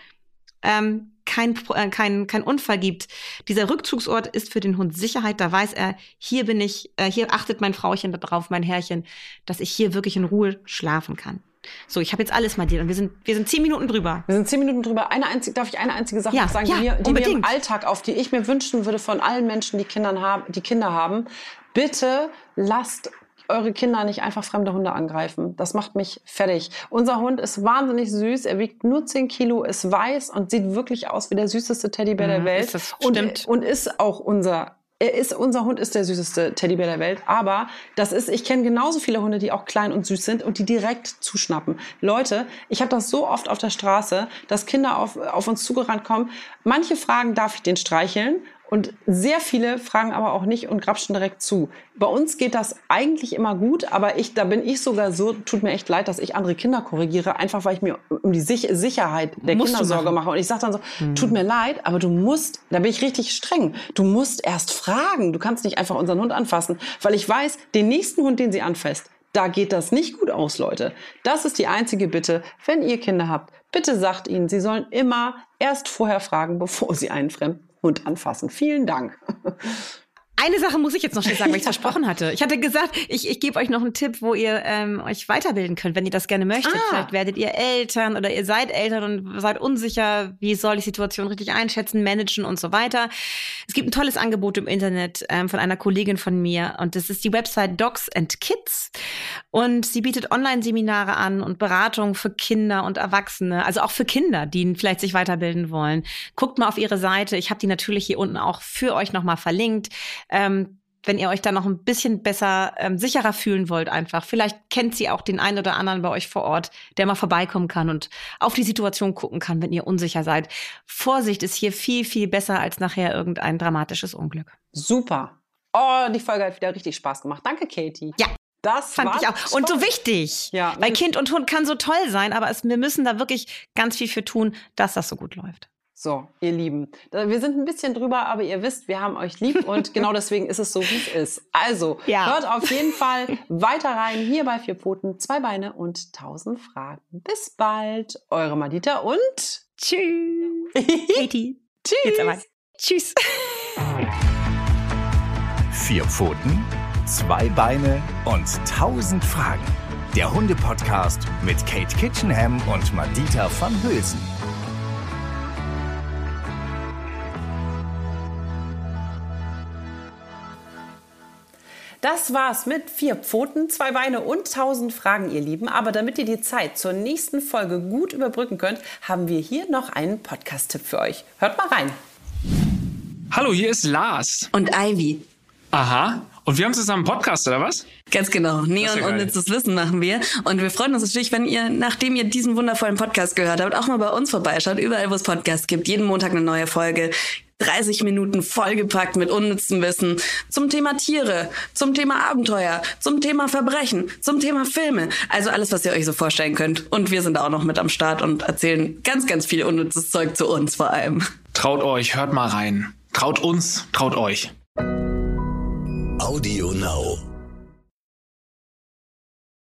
B: ähm, kein, äh, kein, kein Unfall gibt. Dieser Rückzugsort ist für den Hund Sicherheit. Da weiß er, hier bin ich, äh, hier achtet mein Frauchen darauf, mein Herrchen, dass ich hier wirklich in Ruhe schlafen kann. So, ich habe jetzt alles mal dir und wir sind, wir sind zehn Minuten drüber.
A: Wir sind zehn Minuten drüber. Eine einzige, darf ich eine einzige Sache ja, sagen, ja, die, mir, die mir im Alltag, auf die ich mir wünschen würde von allen Menschen, die, Kindern haben, die Kinder haben, bitte lasst eure Kinder nicht einfach fremde Hunde angreifen. Das macht mich fertig. Unser Hund ist wahnsinnig süß. Er wiegt nur 10 Kilo, ist weiß und sieht wirklich aus wie der süßeste Teddybär mhm, der Welt.
B: Das
A: und,
B: stimmt.
A: und ist auch unser er ist, unser Hund ist der süßeste Teddybär der Welt, aber das ist, ich kenne genauso viele Hunde, die auch klein und süß sind und die direkt zuschnappen. Leute, ich habe das so oft auf der Straße, dass Kinder auf, auf uns zugerannt kommen. Manche fragen, darf ich den streicheln? Und sehr viele fragen aber auch nicht und grapschen direkt zu. Bei uns geht das eigentlich immer gut, aber ich, da bin ich sogar so, tut mir echt leid, dass ich andere Kinder korrigiere, einfach weil ich mir um die Sicherheit der musst Kinder Sorge mache. Und ich sage dann so, hm. tut mir leid, aber du musst, da bin ich richtig streng, du musst erst fragen. Du kannst nicht einfach unseren Hund anfassen, weil ich weiß, den nächsten Hund, den sie anfasst, da geht das nicht gut aus, Leute. Das ist die einzige Bitte, wenn ihr Kinder habt. Bitte sagt ihnen, sie sollen immer erst vorher fragen, bevor sie einen fremden Hund anfassen. Vielen Dank. [laughs]
B: Eine Sache muss ich jetzt noch schnell sagen, weil ich es versprochen hatte. Ich hatte gesagt, ich, ich gebe euch noch einen Tipp, wo ihr ähm, euch weiterbilden könnt, wenn ihr das gerne möchtet. Ah. Vielleicht werdet ihr Eltern oder ihr seid Eltern und seid unsicher, wie soll ich die Situation richtig einschätzen, managen und so weiter. Es gibt ein tolles Angebot im Internet ähm, von einer Kollegin von mir und das ist die Website Dogs and Kids. Und sie bietet Online-Seminare an und Beratung für Kinder und Erwachsene, also auch für Kinder, die vielleicht sich weiterbilden wollen. Guckt mal auf ihre Seite. Ich habe die natürlich hier unten auch für euch nochmal verlinkt ähm, wenn ihr euch da noch ein bisschen besser, ähm, sicherer fühlen wollt einfach. Vielleicht kennt sie auch den einen oder anderen bei euch vor Ort, der mal vorbeikommen kann und auf die Situation gucken kann, wenn ihr unsicher seid. Vorsicht ist hier viel, viel besser als nachher irgendein dramatisches Unglück.
A: Super. Oh, die Folge hat wieder richtig Spaß gemacht. Danke, Katie.
B: Ja. Das fand ich auch. Toll. Und so wichtig. Ja, Weil Kind und Hund kann so toll sein, aber es, wir müssen da wirklich ganz viel für tun, dass das so gut läuft.
A: So, ihr Lieben, wir sind ein bisschen drüber, aber ihr wisst, wir haben euch lieb und [laughs] genau deswegen ist es so, wie es ist. Also, ja. hört auf jeden Fall weiter rein hier bei Vier Pfoten, zwei Beine und tausend Fragen. Bis bald, eure Madita und
B: tschüss. [laughs]
A: Katie.
B: tschüss. Jetzt aber. Tschüss.
C: Vier Pfoten, zwei Beine und tausend Fragen. Der Hunde-Podcast mit Kate Kitchenham und Madita van Hülsen.
A: Das war's mit vier Pfoten, zwei Beine und tausend Fragen, ihr Lieben. Aber damit ihr die Zeit zur nächsten Folge gut überbrücken könnt, haben wir hier noch einen Podcast-Tipp für euch. Hört mal rein.
D: Hallo, hier ist Lars.
E: Und Ivy.
D: Aha. Und wir haben zusammen einen Podcast, oder was?
E: Ganz genau. Neon ja unnützes Wissen machen wir. Und wir freuen uns natürlich, wenn ihr, nachdem ihr diesen wundervollen Podcast gehört habt, auch mal bei uns vorbeischaut. Überall, wo es Podcasts gibt. Jeden Montag eine neue Folge. 30 Minuten vollgepackt mit unnützem Wissen zum Thema Tiere, zum Thema Abenteuer, zum Thema Verbrechen, zum Thema Filme. Also alles, was ihr euch so vorstellen könnt. Und wir sind auch noch mit am Start und erzählen ganz, ganz viel unnützes Zeug zu uns vor allem.
D: Traut euch, hört mal rein. Traut uns, traut euch.
C: Audio Now.